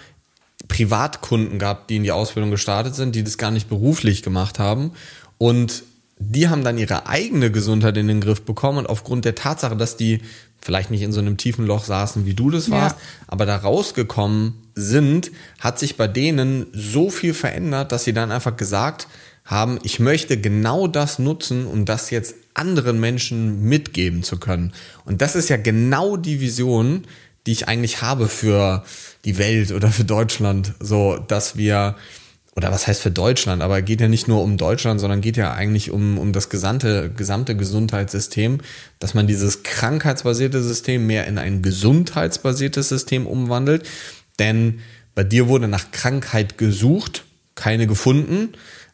Privatkunden gehabt, die in die Ausbildung gestartet sind, die das gar nicht beruflich gemacht haben. Und die haben dann ihre eigene Gesundheit in den Griff bekommen und aufgrund der Tatsache, dass die vielleicht nicht in so einem tiefen Loch saßen, wie du das warst, ja. aber da rausgekommen sind, hat sich bei denen so viel verändert, dass sie dann einfach gesagt haben, ich möchte genau das nutzen, um das jetzt anderen Menschen mitgeben zu können. Und das ist ja genau die Vision, die ich eigentlich habe für die Welt oder für Deutschland, so dass wir oder was heißt für Deutschland, aber geht ja nicht nur um Deutschland, sondern geht ja eigentlich um, um das gesamte, gesamte Gesundheitssystem, dass man dieses krankheitsbasierte System mehr in ein gesundheitsbasiertes System umwandelt. Denn bei dir wurde nach Krankheit gesucht, keine gefunden.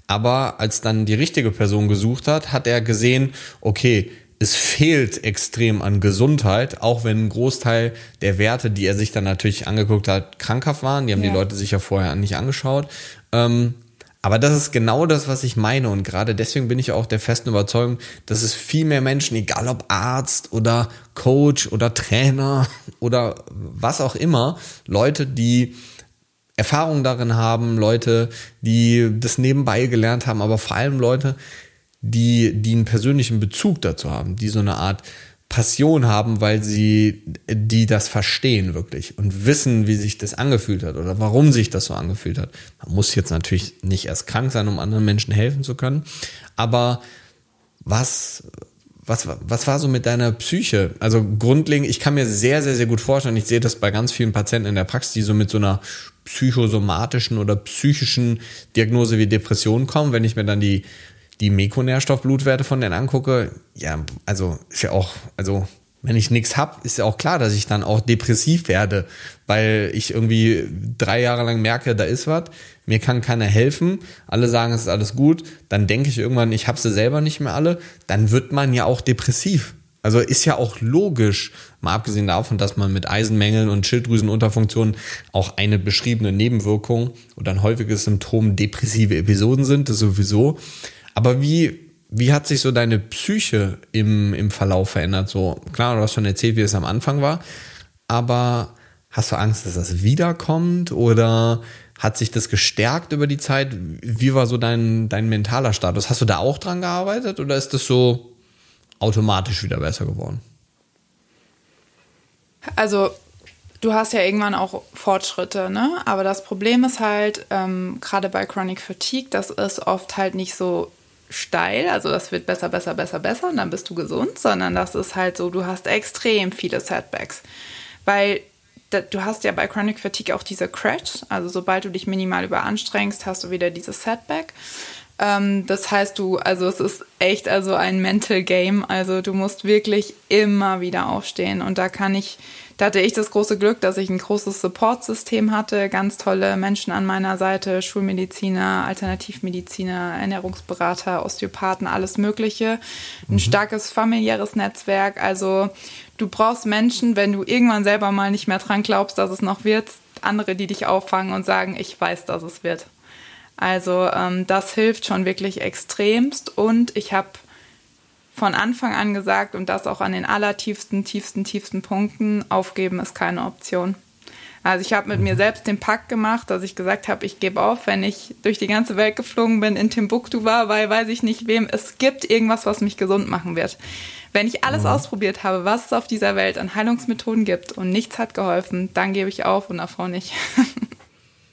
Aber als dann die richtige Person gesucht hat, hat er gesehen, okay, es fehlt extrem an Gesundheit, auch wenn ein Großteil der Werte, die er sich dann natürlich angeguckt hat, krankhaft waren. Die haben ja. die Leute sich ja vorher nicht angeschaut. Ähm, aber das ist genau das, was ich meine. Und gerade deswegen bin ich auch der festen Überzeugung, dass es viel mehr Menschen, egal ob Arzt oder Coach oder Trainer oder was auch immer, Leute, die Erfahrung darin haben, Leute, die das nebenbei gelernt haben, aber vor allem Leute, die, die einen persönlichen Bezug dazu haben, die so eine Art Passion haben, weil sie die das verstehen wirklich und wissen, wie sich das angefühlt hat oder warum sich das so angefühlt hat. Man muss jetzt natürlich nicht erst krank sein, um anderen Menschen helfen zu können, aber was was, was war so mit deiner Psyche? Also grundlegend, ich kann mir sehr, sehr, sehr gut vorstellen, ich sehe das bei ganz vielen Patienten in der Praxis, die so mit so einer psychosomatischen oder psychischen Diagnose wie Depression kommen. Wenn ich mir dann die die Mikronährstoffblutwerte von denen angucke, ja, also ist ja auch, also wenn ich nichts hab, ist ja auch klar, dass ich dann auch depressiv werde, weil ich irgendwie drei Jahre lang merke, da ist was, mir kann keiner helfen, alle sagen, es ist alles gut, dann denke ich irgendwann, ich habe sie selber nicht mehr alle, dann wird man ja auch depressiv. Also ist ja auch logisch, mal abgesehen davon, dass man mit Eisenmängeln und Schilddrüsenunterfunktionen auch eine beschriebene Nebenwirkung oder ein häufiges Symptom depressive Episoden sind, das sowieso. Aber wie, wie hat sich so deine Psyche im, im Verlauf verändert? So, klar, du hast schon erzählt, wie es am Anfang war, aber hast du Angst, dass das wiederkommt oder hat sich das gestärkt über die Zeit? Wie war so dein, dein mentaler Status? Hast du da auch dran gearbeitet oder ist das so automatisch wieder besser geworden? Also du hast ja irgendwann auch Fortschritte, ne? Aber das Problem ist halt, ähm, gerade bei Chronic Fatigue, das ist oft halt nicht so steil, also das wird besser, besser, besser, besser und dann bist du gesund, sondern das ist halt so, du hast extrem viele Setbacks. Weil du hast ja bei Chronic Fatigue auch diese Crash, also sobald du dich minimal überanstrengst, hast du wieder dieses Setback. Ähm, das heißt, du, also es ist echt also ein Mental Game. Also du musst wirklich immer wieder aufstehen. Und da kann ich, da hatte ich das große Glück, dass ich ein großes Support-System hatte, ganz tolle Menschen an meiner Seite, Schulmediziner, Alternativmediziner, Ernährungsberater, Osteopathen, alles Mögliche. Ein mhm. starkes familiäres Netzwerk. Also du brauchst Menschen, wenn du irgendwann selber mal nicht mehr dran glaubst, dass es noch wird, andere, die dich auffangen und sagen, ich weiß, dass es wird. Also ähm, das hilft schon wirklich extremst und ich habe von Anfang an gesagt und das auch an den allertiefsten, tiefsten, tiefsten Punkten, aufgeben ist keine Option. Also ich habe mit mir selbst den Pakt gemacht, dass ich gesagt habe, ich gebe auf, wenn ich durch die ganze Welt geflogen bin, in Timbuktu war, weil weiß ich nicht wem, es gibt irgendwas, was mich gesund machen wird. Wenn ich alles mhm. ausprobiert habe, was es auf dieser Welt an Heilungsmethoden gibt und nichts hat geholfen, dann gebe ich auf und davor nicht.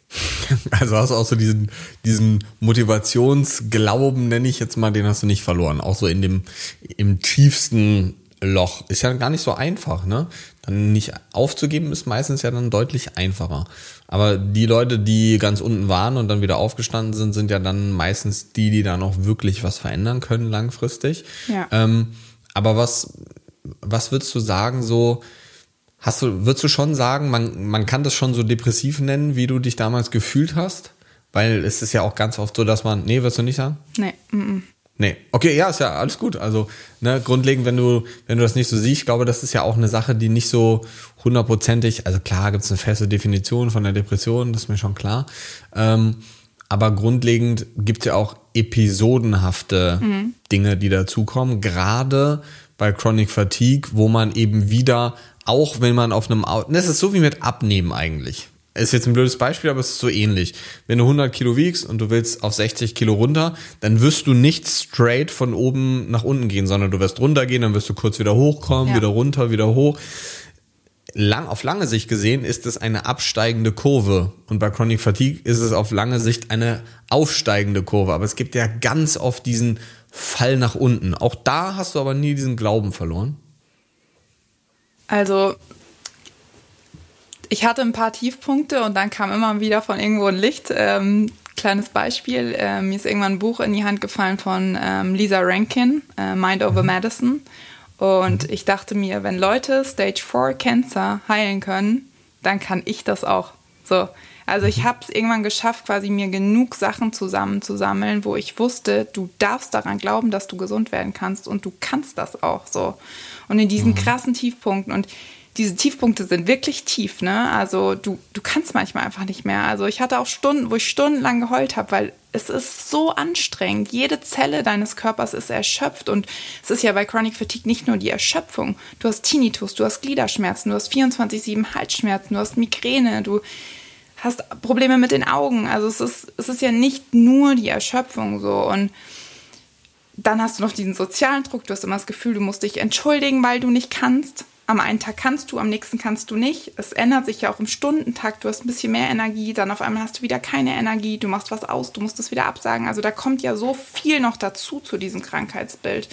Also hast du auch so diesen, diesen Motivationsglauben, nenne ich jetzt mal, den hast du nicht verloren. Auch so in dem, im tiefsten Loch. Ist ja gar nicht so einfach, ne? Dann nicht aufzugeben ist meistens ja dann deutlich einfacher. Aber die Leute, die ganz unten waren und dann wieder aufgestanden sind, sind ja dann meistens die, die da noch wirklich was verändern können langfristig. Ja. Ähm, aber was, was würdest du sagen, so, Hast du, würdest du schon sagen, man, man kann das schon so depressiv nennen, wie du dich damals gefühlt hast? Weil es ist ja auch ganz oft so, dass man, nee, würdest du nicht sagen? Nee. Mm. Nee, okay, ja, ist ja alles gut. Also, ne, grundlegend, wenn du, wenn du das nicht so siehst, ich glaube, das ist ja auch eine Sache, die nicht so hundertprozentig, also klar gibt es eine feste Definition von der Depression, das ist mir schon klar. Ähm, aber grundlegend gibt es ja auch episodenhafte mhm. Dinge, die dazukommen, gerade bei Chronic Fatigue, wo man eben wieder auch wenn man auf einem Auto, das ist so wie mit Abnehmen eigentlich. Ist jetzt ein blödes Beispiel, aber es ist so ähnlich. Wenn du 100 Kilo wiegst und du willst auf 60 Kilo runter, dann wirst du nicht straight von oben nach unten gehen, sondern du wirst runtergehen, dann wirst du kurz wieder hochkommen, ja. wieder runter, wieder hoch. Lang, auf lange Sicht gesehen ist es eine absteigende Kurve. Und bei Chronic Fatigue ist es auf lange Sicht eine aufsteigende Kurve. Aber es gibt ja ganz oft diesen Fall nach unten. Auch da hast du aber nie diesen Glauben verloren. Also ich hatte ein paar Tiefpunkte und dann kam immer wieder von irgendwo ein Licht. Ähm, kleines Beispiel, äh, mir ist irgendwann ein Buch in die Hand gefallen von ähm, Lisa Rankin, äh, Mind Over mhm. Medicine. Und ich dachte mir, wenn Leute Stage 4 Cancer heilen können, dann kann ich das auch. So. Also ich mhm. habe es irgendwann geschafft, quasi mir genug Sachen zusammenzusammeln, wo ich wusste, du darfst daran glauben, dass du gesund werden kannst und du kannst das auch so und in diesen mhm. krassen Tiefpunkten und diese Tiefpunkte sind wirklich tief, ne? Also du, du kannst manchmal einfach nicht mehr. Also ich hatte auch Stunden, wo ich stundenlang geheult habe, weil es ist so anstrengend. Jede Zelle deines Körpers ist erschöpft und es ist ja bei Chronic Fatigue nicht nur die Erschöpfung. Du hast Tinnitus, du hast Gliederschmerzen, du hast 24-7 Halsschmerzen, du hast Migräne, du hast Probleme mit den Augen. Also es ist, es ist ja nicht nur die Erschöpfung so und dann hast du noch diesen sozialen Druck. Du hast immer das Gefühl, du musst dich entschuldigen, weil du nicht kannst. Am einen Tag kannst du, am nächsten kannst du nicht. Es ändert sich ja auch im Stundentakt. Du hast ein bisschen mehr Energie, dann auf einmal hast du wieder keine Energie. Du machst was aus, du musst es wieder absagen. Also da kommt ja so viel noch dazu zu diesem Krankheitsbild.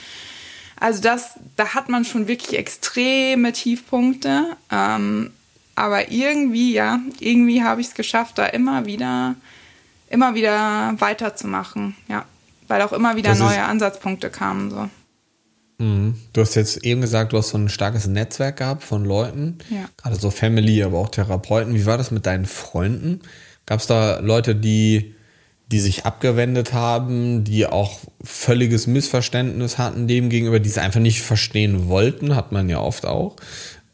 Also das, da hat man schon wirklich extreme Tiefpunkte. Ähm, aber irgendwie, ja, irgendwie habe ich es geschafft, da immer wieder, immer wieder weiterzumachen. Ja weil auch immer wieder das neue Ansatzpunkte kamen. So. Mhm. Du hast jetzt eben gesagt, du hast so ein starkes Netzwerk gehabt von Leuten, ja. gerade so Family, aber auch Therapeuten. Wie war das mit deinen Freunden? Gab es da Leute, die, die sich abgewendet haben, die auch völliges Missverständnis hatten dem gegenüber, die es einfach nicht verstehen wollten, hat man ja oft auch,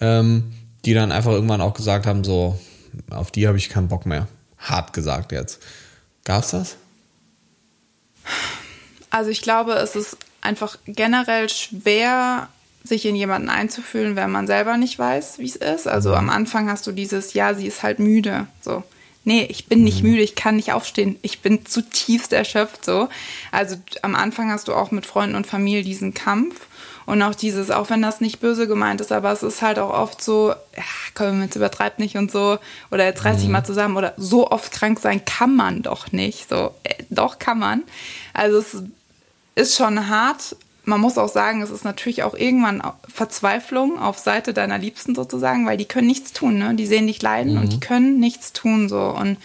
ähm, die dann einfach irgendwann auch gesagt haben, so, auf die habe ich keinen Bock mehr. Hart gesagt jetzt. Gab es das? Also ich glaube, es ist einfach generell schwer, sich in jemanden einzufühlen, wenn man selber nicht weiß, wie es ist. Also mhm. am Anfang hast du dieses, ja, sie ist halt müde. So, nee, ich bin nicht mhm. müde, ich kann nicht aufstehen, ich bin zutiefst erschöpft. So, also am Anfang hast du auch mit Freunden und Familie diesen Kampf und auch dieses, auch wenn das nicht böse gemeint ist, aber es ist halt auch oft so, ja, komm, jetzt übertreibt nicht und so. Oder jetzt reiß dich mhm. mal zusammen. Oder so oft krank sein kann man doch nicht. So, äh, doch kann man. Also es ist schon hart. Man muss auch sagen, es ist natürlich auch irgendwann Verzweiflung auf Seite deiner Liebsten sozusagen, weil die können nichts tun. Ne? Die sehen dich leiden mhm. und die können nichts tun. So. Und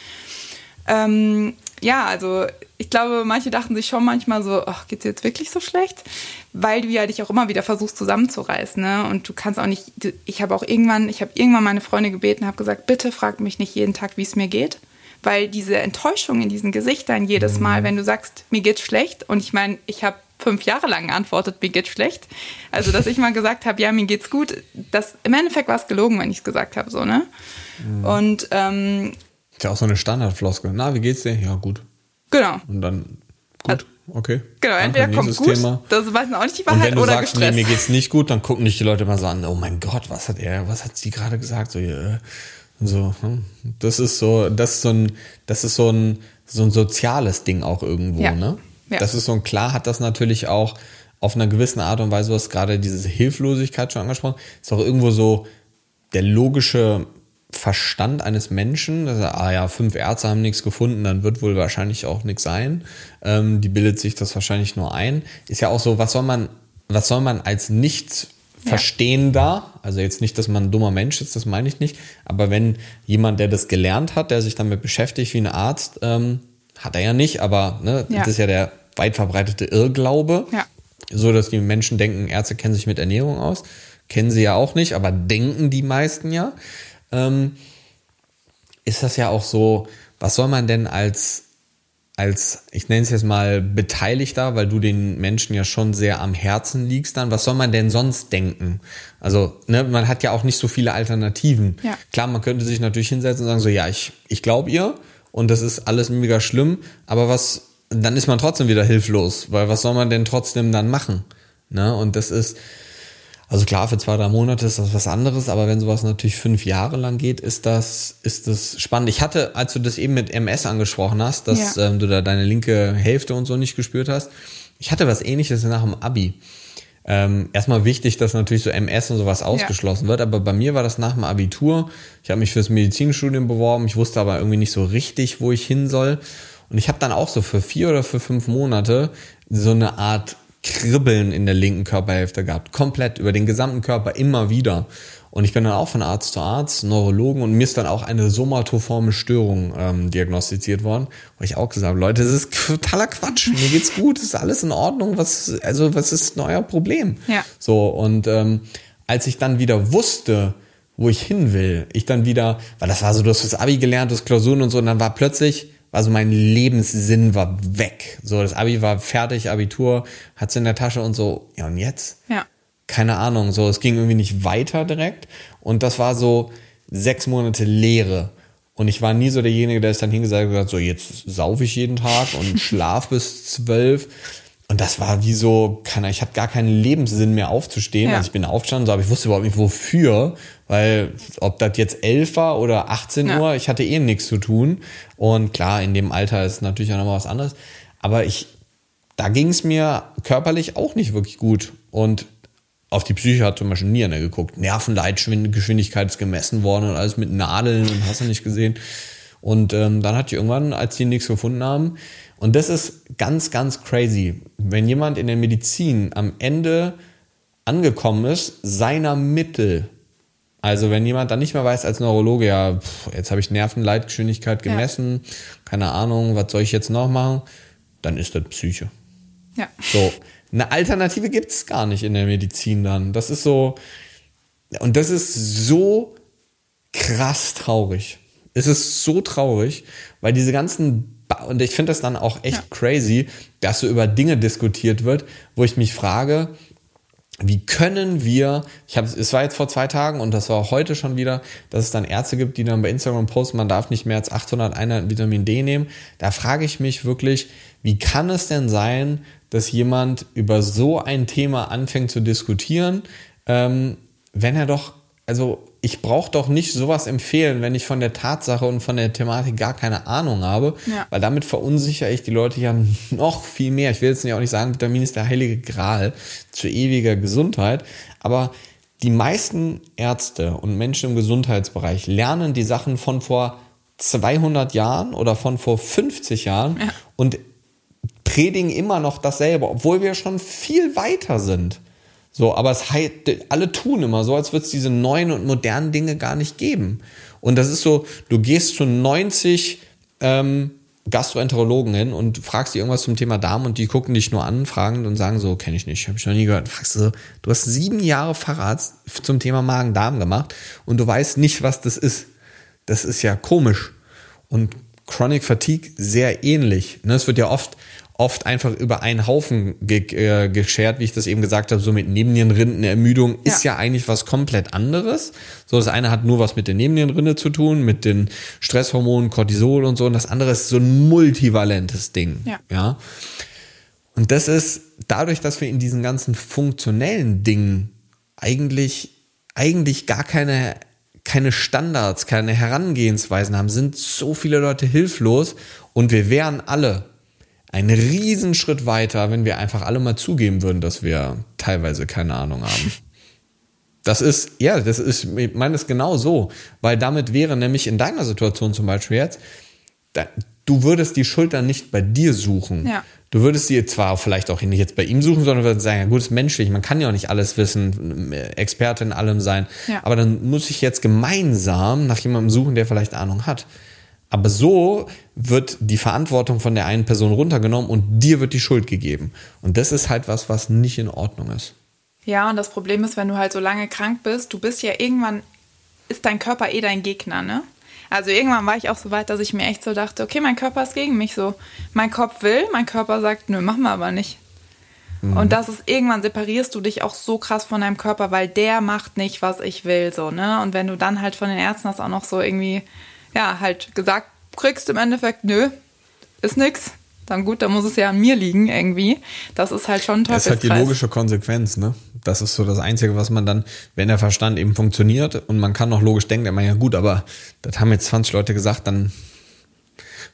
ähm, ja, also ich glaube, manche dachten sich schon manchmal so, ach, geht's jetzt wirklich so schlecht? Weil du ja dich auch immer wieder versuchst zusammenzureißen, ne? Und du kannst auch nicht, ich habe auch irgendwann, ich habe irgendwann meine Freunde gebeten, habe gesagt, bitte frag mich nicht jeden Tag, wie es mir geht. Weil diese Enttäuschung in diesen Gesichtern jedes Mal, wenn du sagst, mir geht's schlecht, und ich meine, ich habe fünf Jahre lang geantwortet, mir geht's schlecht. Also, dass ich mal gesagt habe, ja, mir geht's gut, das im Endeffekt war es gelogen, wenn ich es gesagt habe, so, ne? Mhm. Und ähm, ist ja auch so eine Standardfloskel. Na, wie geht's dir? Ja, gut. Genau. Und dann gut, okay. Genau, entweder kommt gut, Thema. das weiß auch nicht die Wahrheit, und wenn du oder sagst, gestresst. nee, mir geht's nicht gut, dann gucken dich die Leute mal so an, oh mein Gott, was hat er, was hat sie gerade gesagt? So, äh, so, hm. das ist so, das ist so ein, das ist so ein, so ein soziales Ding auch irgendwo, ja. ne? Ja. Das ist so ein, klar hat das natürlich auch auf einer gewissen Art und Weise, was gerade diese Hilflosigkeit schon angesprochen, ist auch irgendwo so der logische Verstand eines Menschen, dass er, ah ja, fünf Ärzte haben nichts gefunden, dann wird wohl wahrscheinlich auch nichts sein. Ähm, die bildet sich das wahrscheinlich nur ein. Ist ja auch so, was soll man, was soll man als nicht Verstehender, ja. also jetzt nicht, dass man ein dummer Mensch ist, das meine ich nicht, aber wenn jemand, der das gelernt hat, der sich damit beschäftigt wie ein Arzt, ähm, hat er ja nicht, aber ne, ja. das ist ja der weit verbreitete Irrglaube, ja. so dass die Menschen denken, Ärzte kennen sich mit Ernährung aus, kennen sie ja auch nicht, aber denken die meisten ja ähm, ist das ja auch so, was soll man denn als, als, ich nenne es jetzt mal Beteiligter, weil du den Menschen ja schon sehr am Herzen liegst dann, was soll man denn sonst denken? Also, ne, man hat ja auch nicht so viele Alternativen. Ja. Klar, man könnte sich natürlich hinsetzen und sagen so, ja, ich, ich glaube ihr und das ist alles mega schlimm, aber was, dann ist man trotzdem wieder hilflos, weil was soll man denn trotzdem dann machen? Ne? Und das ist, also klar, für zwei, drei Monate ist das was anderes, aber wenn sowas natürlich fünf Jahre lang geht, ist das, ist das spannend. Ich hatte, als du das eben mit MS angesprochen hast, dass ja. ähm, du da deine linke Hälfte und so nicht gespürt hast, ich hatte was ähnliches nach dem Abi. Ähm, erstmal wichtig, dass natürlich so MS und sowas ausgeschlossen ja. wird, aber bei mir war das nach dem Abitur. Ich habe mich fürs Medizinstudium beworben, ich wusste aber irgendwie nicht so richtig, wo ich hin soll. Und ich habe dann auch so für vier oder für fünf Monate so eine Art Kribbeln in der linken Körperhälfte gehabt. Komplett über den gesamten Körper immer wieder. Und ich bin dann auch von Arzt zu Arzt, Neurologen und mir ist dann auch eine somatoforme Störung ähm, diagnostiziert worden. Wo ich auch gesagt habe, Leute, das ist totaler Quatsch. Mir geht's gut, ist alles in Ordnung. Was, also, was ist euer Problem? Ja. So, und ähm, als ich dann wieder wusste, wo ich hin will, ich dann wieder, weil das war so, du hast das Abi gelernt, das Klausuren und so, und dann war plötzlich also mein Lebenssinn war weg. So, das Abi war fertig, Abitur, hat's in der Tasche und so, ja und jetzt? Ja. Keine Ahnung, so, es ging irgendwie nicht weiter direkt und das war so sechs Monate Lehre. Und ich war nie so derjenige, der es dann hingesagt hat, so jetzt saufe ich jeden Tag und schlaf bis zwölf. Und das war wie so, kann, ich hatte gar keinen Lebenssinn mehr aufzustehen. Ja. Also ich bin aufgestanden, so, aber ich wusste überhaupt nicht wofür, weil ob das jetzt elf war oder 18 ja. Uhr, ich hatte eh nichts zu tun. Und klar, in dem Alter ist natürlich auch nochmal was anderes. Aber ich, da ging es mir körperlich auch nicht wirklich gut. Und auf die Psyche hat zum Beispiel nie einer geguckt. Nervenleitgeschwindigkeit ist gemessen worden und alles mit Nadeln und hast du nicht gesehen. Und ähm, dann hatte ich irgendwann, als die nichts gefunden haben, und das ist ganz, ganz crazy. Wenn jemand in der Medizin am Ende angekommen ist, seiner Mittel, also wenn jemand dann nicht mehr weiß als Neurologe, ja, pff, jetzt habe ich Nervenleitgeschwindigkeit gemessen, ja. keine Ahnung, was soll ich jetzt noch machen, dann ist das Psyche. Ja. So, eine Alternative gibt es gar nicht in der Medizin dann. Das ist so, und das ist so krass traurig. Es ist so traurig, weil diese ganzen und ich finde das dann auch echt ja. crazy, dass so über Dinge diskutiert wird, wo ich mich frage, wie können wir, ich habe, es war jetzt vor zwei Tagen und das war heute schon wieder, dass es dann Ärzte gibt, die dann bei Instagram posten, man darf nicht mehr als 800 Einheiten Vitamin D nehmen. Da frage ich mich wirklich, wie kann es denn sein, dass jemand über so ein Thema anfängt zu diskutieren, ähm, wenn er doch, also ich brauche doch nicht sowas empfehlen, wenn ich von der Tatsache und von der Thematik gar keine Ahnung habe, ja. weil damit verunsichere ich die Leute ja noch viel mehr. Ich will jetzt auch nicht sagen, Vitamin ist der heilige Gral zu ewiger Gesundheit, aber die meisten Ärzte und Menschen im Gesundheitsbereich lernen die Sachen von vor 200 Jahren oder von vor 50 Jahren ja. und predigen immer noch dasselbe, obwohl wir schon viel weiter sind. So, aber es alle tun immer so, als würde es diese neuen und modernen Dinge gar nicht geben. Und das ist so, du gehst zu 90 ähm, Gastroenterologen hin und fragst die irgendwas zum Thema Darm und die gucken dich nur an, fragen und sagen so, kenne ich nicht, habe ich noch nie gehört. Fragst du so, du hast sieben Jahre Facharzt zum Thema Magen-Darm gemacht und du weißt nicht, was das ist. Das ist ja komisch. Und Chronic Fatigue sehr ähnlich. Ne, es wird ja oft oft einfach über einen Haufen ge äh, geschert, wie ich das eben gesagt habe, so mit Nebennierenrindenermüdung ja. ist ja eigentlich was komplett anderes. So, das eine hat nur was mit der Nebennierenrinde zu tun, mit den Stresshormonen, Cortisol und so, und das andere ist so ein multivalentes Ding. Ja. ja? Und das ist dadurch, dass wir in diesen ganzen funktionellen Dingen eigentlich, eigentlich gar keine keine Standards, keine Herangehensweisen haben, sind so viele Leute hilflos und wir wären alle einen Riesenschritt weiter, wenn wir einfach alle mal zugeben würden, dass wir teilweise keine Ahnung haben. Das ist, ja, das ist, ich meine es genau so, weil damit wäre nämlich in deiner Situation zum Beispiel jetzt, da, du würdest die Schuld dann nicht bei dir suchen. Ja. Du würdest sie zwar vielleicht auch nicht jetzt bei ihm suchen, sondern würdest sagen, ja gut, ist menschlich, man kann ja auch nicht alles wissen, Experte in allem sein. Ja. Aber dann muss ich jetzt gemeinsam nach jemandem suchen, der vielleicht Ahnung hat. Aber so wird die Verantwortung von der einen Person runtergenommen und dir wird die Schuld gegeben. Und das ist halt was, was nicht in Ordnung ist. Ja, und das Problem ist, wenn du halt so lange krank bist, du bist ja irgendwann, ist dein Körper eh dein Gegner, ne? Also irgendwann war ich auch so weit, dass ich mir echt so dachte, okay, mein Körper ist gegen mich so. Mein Kopf will, mein Körper sagt, nö, machen wir aber nicht. Mhm. Und das ist irgendwann separierst du dich auch so krass von deinem Körper, weil der macht nicht, was ich will, so, ne? Und wenn du dann halt von den Ärzten hast auch noch so irgendwie ja, halt gesagt kriegst im Endeffekt, nö, ist nix. Dann gut, dann muss es ja an mir liegen irgendwie. Das ist halt schon ein Das ist halt die logische Konsequenz, ne? Das ist so das Einzige, was man dann, wenn der Verstand eben funktioniert und man kann noch logisch denken, immer ja gut, aber das haben jetzt 20 Leute gesagt, dann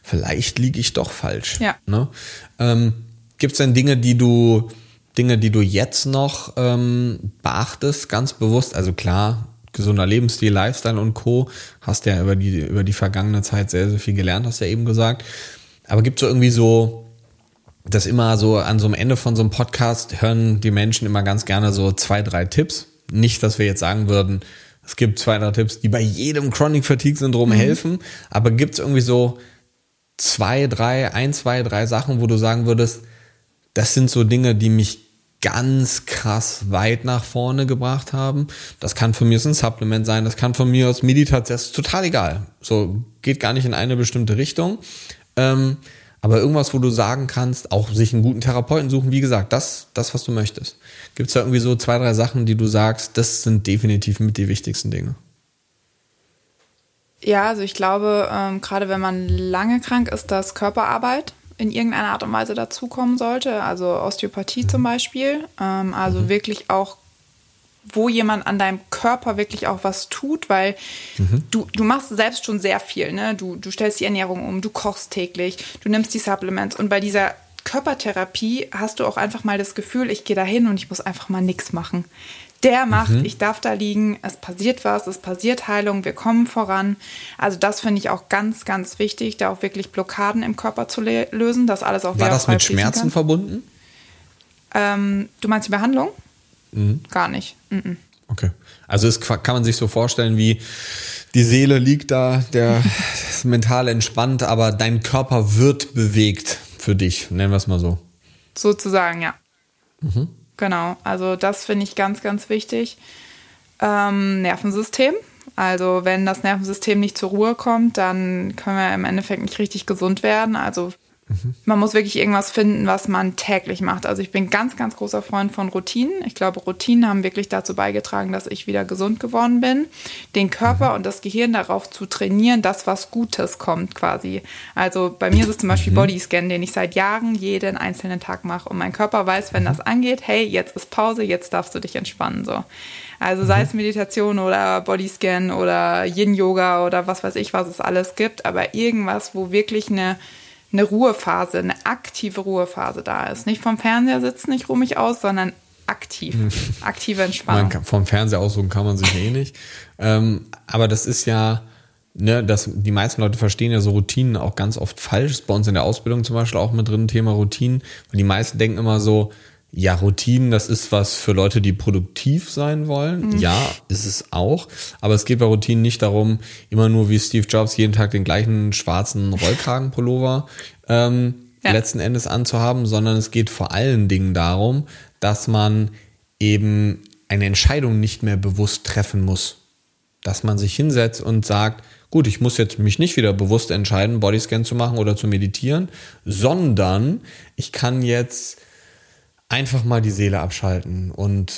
vielleicht liege ich doch falsch. Ja. Ne? Ähm, Gibt es denn Dinge, die du, Dinge, die du jetzt noch ähm, beachtest, ganz bewusst? Also klar, gesunder Lebensstil, Lifestyle und Co. Hast ja über die, über die vergangene Zeit sehr, sehr viel gelernt, hast ja eben gesagt. Aber gibt es so irgendwie so, das immer so an so einem Ende von so einem Podcast hören die Menschen immer ganz gerne so zwei, drei Tipps. Nicht, dass wir jetzt sagen würden, es gibt zwei, drei Tipps, die bei jedem Chronic Fatigue Syndrom mhm. helfen, aber gibt es irgendwie so zwei, drei, ein, zwei, drei Sachen, wo du sagen würdest, das sind so Dinge, die mich ganz krass weit nach vorne gebracht haben. Das kann von mir aus ein Supplement sein, das kann von mir aus Meditation, das ist total egal. So geht gar nicht in eine bestimmte Richtung. Ähm, aber irgendwas, wo du sagen kannst, auch sich einen guten Therapeuten suchen, wie gesagt, das, das was du möchtest. Gibt es da irgendwie so zwei, drei Sachen, die du sagst, das sind definitiv mit die wichtigsten Dinge? Ja, also ich glaube, ähm, gerade wenn man lange krank ist, dass Körperarbeit in irgendeiner Art und Weise dazukommen sollte, also Osteopathie zum Beispiel, ähm, also mhm. wirklich auch wo jemand an deinem Körper wirklich auch was tut, weil mhm. du, du machst selbst schon sehr viel, ne? Du, du stellst die Ernährung um, du kochst täglich, du nimmst die Supplements und bei dieser Körpertherapie hast du auch einfach mal das Gefühl, ich gehe da hin und ich muss einfach mal nichts machen der macht, mhm. ich darf da liegen, es passiert was, es passiert Heilung, wir kommen voran. Also das finde ich auch ganz, ganz wichtig, da auch wirklich Blockaden im Körper zu lösen, dass alles auch War das mit Schmerzen kann. verbunden? Ähm, du meinst die Behandlung? Mhm. Gar nicht. Mhm. Okay. Also es kann man sich so vorstellen, wie die Seele liegt da, der ist mental entspannt, aber dein Körper wird bewegt für dich, nennen wir es mal so. Sozusagen, ja. Mhm. Genau, also das finde ich ganz, ganz wichtig. Ähm, Nervensystem. Also wenn das Nervensystem nicht zur Ruhe kommt, dann können wir im Endeffekt nicht richtig gesund werden. Also man muss wirklich irgendwas finden, was man täglich macht. Also ich bin ganz, ganz großer Freund von Routinen. Ich glaube, Routinen haben wirklich dazu beigetragen, dass ich wieder gesund geworden bin. Den Körper mhm. und das Gehirn darauf zu trainieren, dass was Gutes kommt quasi. Also bei mir ist es zum Beispiel mhm. Bodyscan, den ich seit Jahren jeden einzelnen Tag mache. Und mein Körper weiß, wenn das angeht, hey, jetzt ist Pause, jetzt darfst du dich entspannen. So. Also sei mhm. es Meditation oder Bodyscan oder Yin-Yoga oder was weiß ich, was es alles gibt, aber irgendwas, wo wirklich eine eine Ruhephase, eine aktive Ruhephase da ist. Nicht vom Fernseher sitzen, ich ruhe mich aus, sondern aktiv, aktive Entspannung. Kann, vom Fernseher aussuchen kann man sich eh nicht. Ähm, aber das ist ja, ne, das, die meisten Leute verstehen ja so Routinen auch ganz oft falsch. Das ist bei uns in der Ausbildung zum Beispiel auch mit drin, Thema Routinen. Und die meisten denken immer so, ja, Routinen, das ist was für Leute, die produktiv sein wollen. Mhm. Ja, ist es auch. Aber es geht bei Routinen nicht darum, immer nur wie Steve Jobs jeden Tag den gleichen schwarzen Rollkragenpullover ähm, ja. letzten Endes anzuhaben, sondern es geht vor allen Dingen darum, dass man eben eine Entscheidung nicht mehr bewusst treffen muss. Dass man sich hinsetzt und sagt, gut, ich muss jetzt mich nicht wieder bewusst entscheiden, Bodyscan zu machen oder zu meditieren, sondern ich kann jetzt einfach mal die Seele abschalten und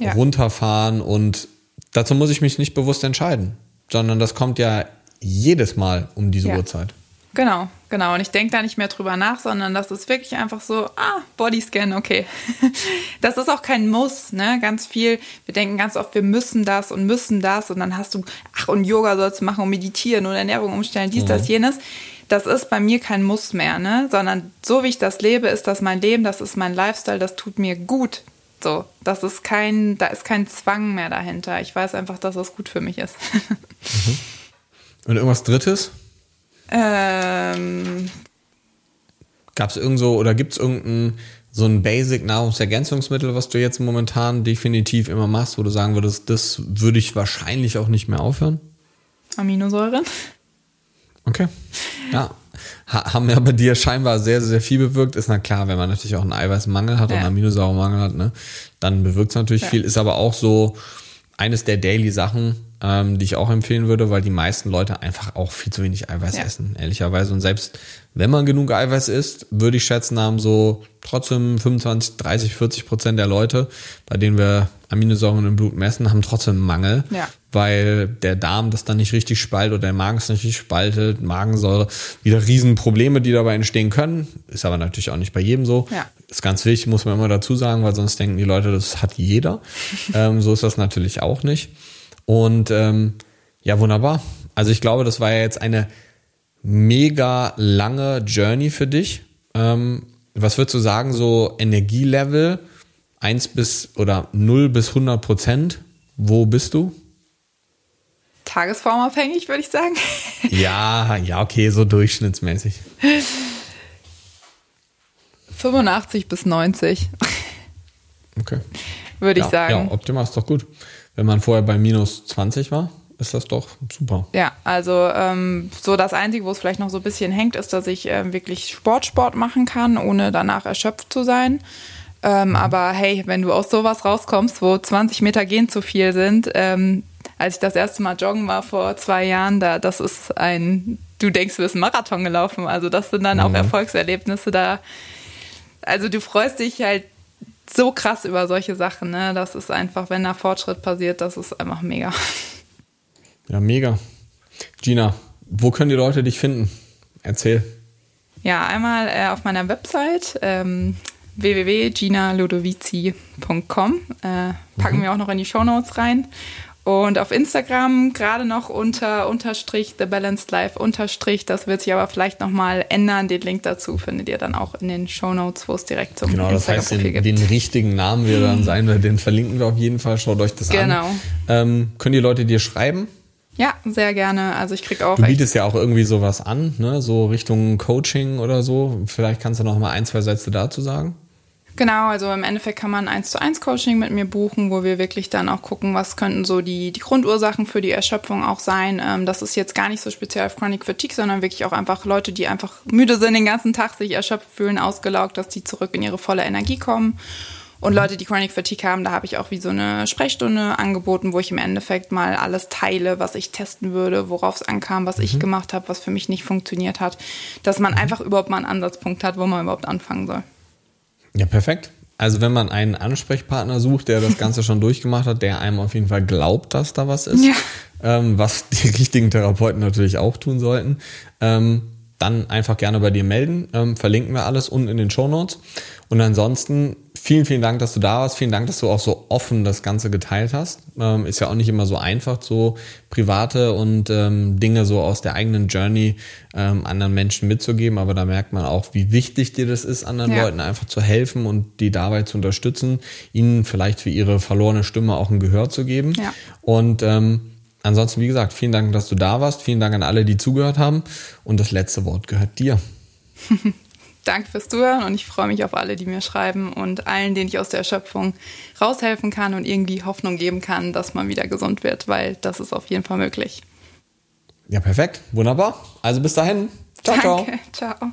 ja. runterfahren und dazu muss ich mich nicht bewusst entscheiden, sondern das kommt ja jedes Mal um diese ja. Uhrzeit. Genau, genau. Und ich denke da nicht mehr drüber nach, sondern das ist wirklich einfach so, ah, Bodyscan, okay. Das ist auch kein Muss, ne? Ganz viel, wir denken ganz oft, wir müssen das und müssen das und dann hast du, ach, und Yoga sollst du machen und meditieren und Ernährung umstellen, dies, mhm. das, jenes das ist bei mir kein Muss mehr, ne? Sondern so wie ich das lebe, ist das mein Leben, das ist mein Lifestyle, das tut mir gut. So, das ist kein, da ist kein Zwang mehr dahinter. Ich weiß einfach, dass das gut für mich ist. mhm. Und irgendwas Drittes? Ähm. Gab es irgend so oder gibt es irgendein so ein Basic Nahrungsergänzungsmittel, was du jetzt momentan definitiv immer machst, wo du sagen würdest, das würde ich wahrscheinlich auch nicht mehr aufhören? Aminosäuren. Okay. Ja. haben ja bei dir scheinbar sehr, sehr viel bewirkt. Ist na klar, wenn man natürlich auch einen Eiweißmangel hat ja. und einen Aminosäuremangel hat, ne, dann bewirkt es natürlich ja. viel. Ist aber auch so eines der Daily-Sachen, ähm, die ich auch empfehlen würde, weil die meisten Leute einfach auch viel zu wenig Eiweiß ja. essen, ehrlicherweise. Und selbst wenn man genug Eiweiß isst, würde ich schätzen, haben so trotzdem 25, 30, 40 Prozent der Leute, bei denen wir Aminosäuren im Blut messen, haben trotzdem Mangel, ja. weil der Darm das dann nicht richtig spaltet oder der Magen es nicht richtig spaltet, Magensäure, wieder Riesenprobleme, die dabei entstehen können. Ist aber natürlich auch nicht bei jedem so. Ja. Ist ganz wichtig, muss man immer dazu sagen, weil sonst denken die Leute, das hat jeder. ähm, so ist das natürlich auch nicht. Und ähm, ja, wunderbar. Also ich glaube, das war ja jetzt eine mega lange Journey für dich. Ähm, was würdest du sagen, so Energielevel 1 bis oder 0 bis 100 Prozent? Wo bist du? Tagesformabhängig, würde ich sagen. ja, ja, okay, so durchschnittsmäßig. 85 bis 90. Okay. Würde ja, ich sagen. Ja, optimal ist doch gut. Wenn man vorher bei minus 20 war, ist das doch super. Ja, also ähm, so das Einzige, wo es vielleicht noch so ein bisschen hängt, ist, dass ich äh, wirklich Sportsport machen kann, ohne danach erschöpft zu sein. Ähm, mhm. Aber hey, wenn du aus sowas rauskommst, wo 20 Meter gehen zu viel sind, ähm, als ich das erste Mal joggen war vor zwei Jahren, da das ist ein, du denkst, du bist einen Marathon gelaufen. Also das sind dann mhm. auch Erfolgserlebnisse da. Also du freust dich halt so krass über solche Sachen. Ne? Das ist einfach, wenn da Fortschritt passiert, das ist einfach mega. Ja, mega. Gina, wo können die Leute dich finden? Erzähl. Ja, einmal äh, auf meiner Website ähm, www.ginaludovici.com. Äh, packen mhm. wir auch noch in die Show Notes rein. Und auf Instagram gerade noch unter unterstrich The Balanced Life unterstrich. Das wird sich aber vielleicht nochmal ändern. Den Link dazu findet ihr dann auch in den Show Notes, wo es direkt zum Genau, das heißt, den, den, richtigen Namen wird dann sein, den verlinken wir auf jeden Fall. Schaut euch das genau. an. Genau. Ähm, können die Leute dir schreiben? Ja, sehr gerne. Also ich kriege auch. Du bietest ja auch irgendwie sowas an, ne? So Richtung Coaching oder so. Vielleicht kannst du noch mal ein, zwei Sätze dazu sagen. Genau, also im Endeffekt kann man eins zu eins Coaching mit mir buchen, wo wir wirklich dann auch gucken, was könnten so die, die Grundursachen für die Erschöpfung auch sein. Ähm, das ist jetzt gar nicht so speziell auf Chronic Fatigue, sondern wirklich auch einfach Leute, die einfach müde sind den ganzen Tag, sich erschöpft fühlen, ausgelaugt, dass die zurück in ihre volle Energie kommen. Und mhm. Leute, die Chronic Fatigue haben, da habe ich auch wie so eine Sprechstunde angeboten, wo ich im Endeffekt mal alles teile, was ich testen würde, worauf es ankam, was mhm. ich gemacht habe, was für mich nicht funktioniert hat. Dass man mhm. einfach überhaupt mal einen Ansatzpunkt hat, wo man überhaupt anfangen soll. Ja, perfekt. Also wenn man einen Ansprechpartner sucht, der das Ganze schon durchgemacht hat, der einem auf jeden Fall glaubt, dass da was ist, ja. ähm, was die richtigen Therapeuten natürlich auch tun sollten, ähm, dann einfach gerne bei dir melden. Ähm, verlinken wir alles unten in den Show Notes. Und ansonsten vielen, vielen Dank, dass du da warst. Vielen Dank, dass du auch so offen das Ganze geteilt hast. Ähm, ist ja auch nicht immer so einfach, so private und ähm, Dinge so aus der eigenen Journey ähm, anderen Menschen mitzugeben. Aber da merkt man auch, wie wichtig dir das ist, anderen ja. Leuten einfach zu helfen und die dabei zu unterstützen, ihnen vielleicht für ihre verlorene Stimme auch ein Gehör zu geben. Ja. Und ähm, ansonsten, wie gesagt, vielen Dank, dass du da warst. Vielen Dank an alle, die zugehört haben. Und das letzte Wort gehört dir. danke fürs Zuhören und ich freue mich auf alle, die mir schreiben und allen, denen ich aus der Erschöpfung raushelfen kann und irgendwie Hoffnung geben kann, dass man wieder gesund wird, weil das ist auf jeden Fall möglich. Ja, perfekt. Wunderbar. Also bis dahin. Ciao, Danke. ciao. ciao.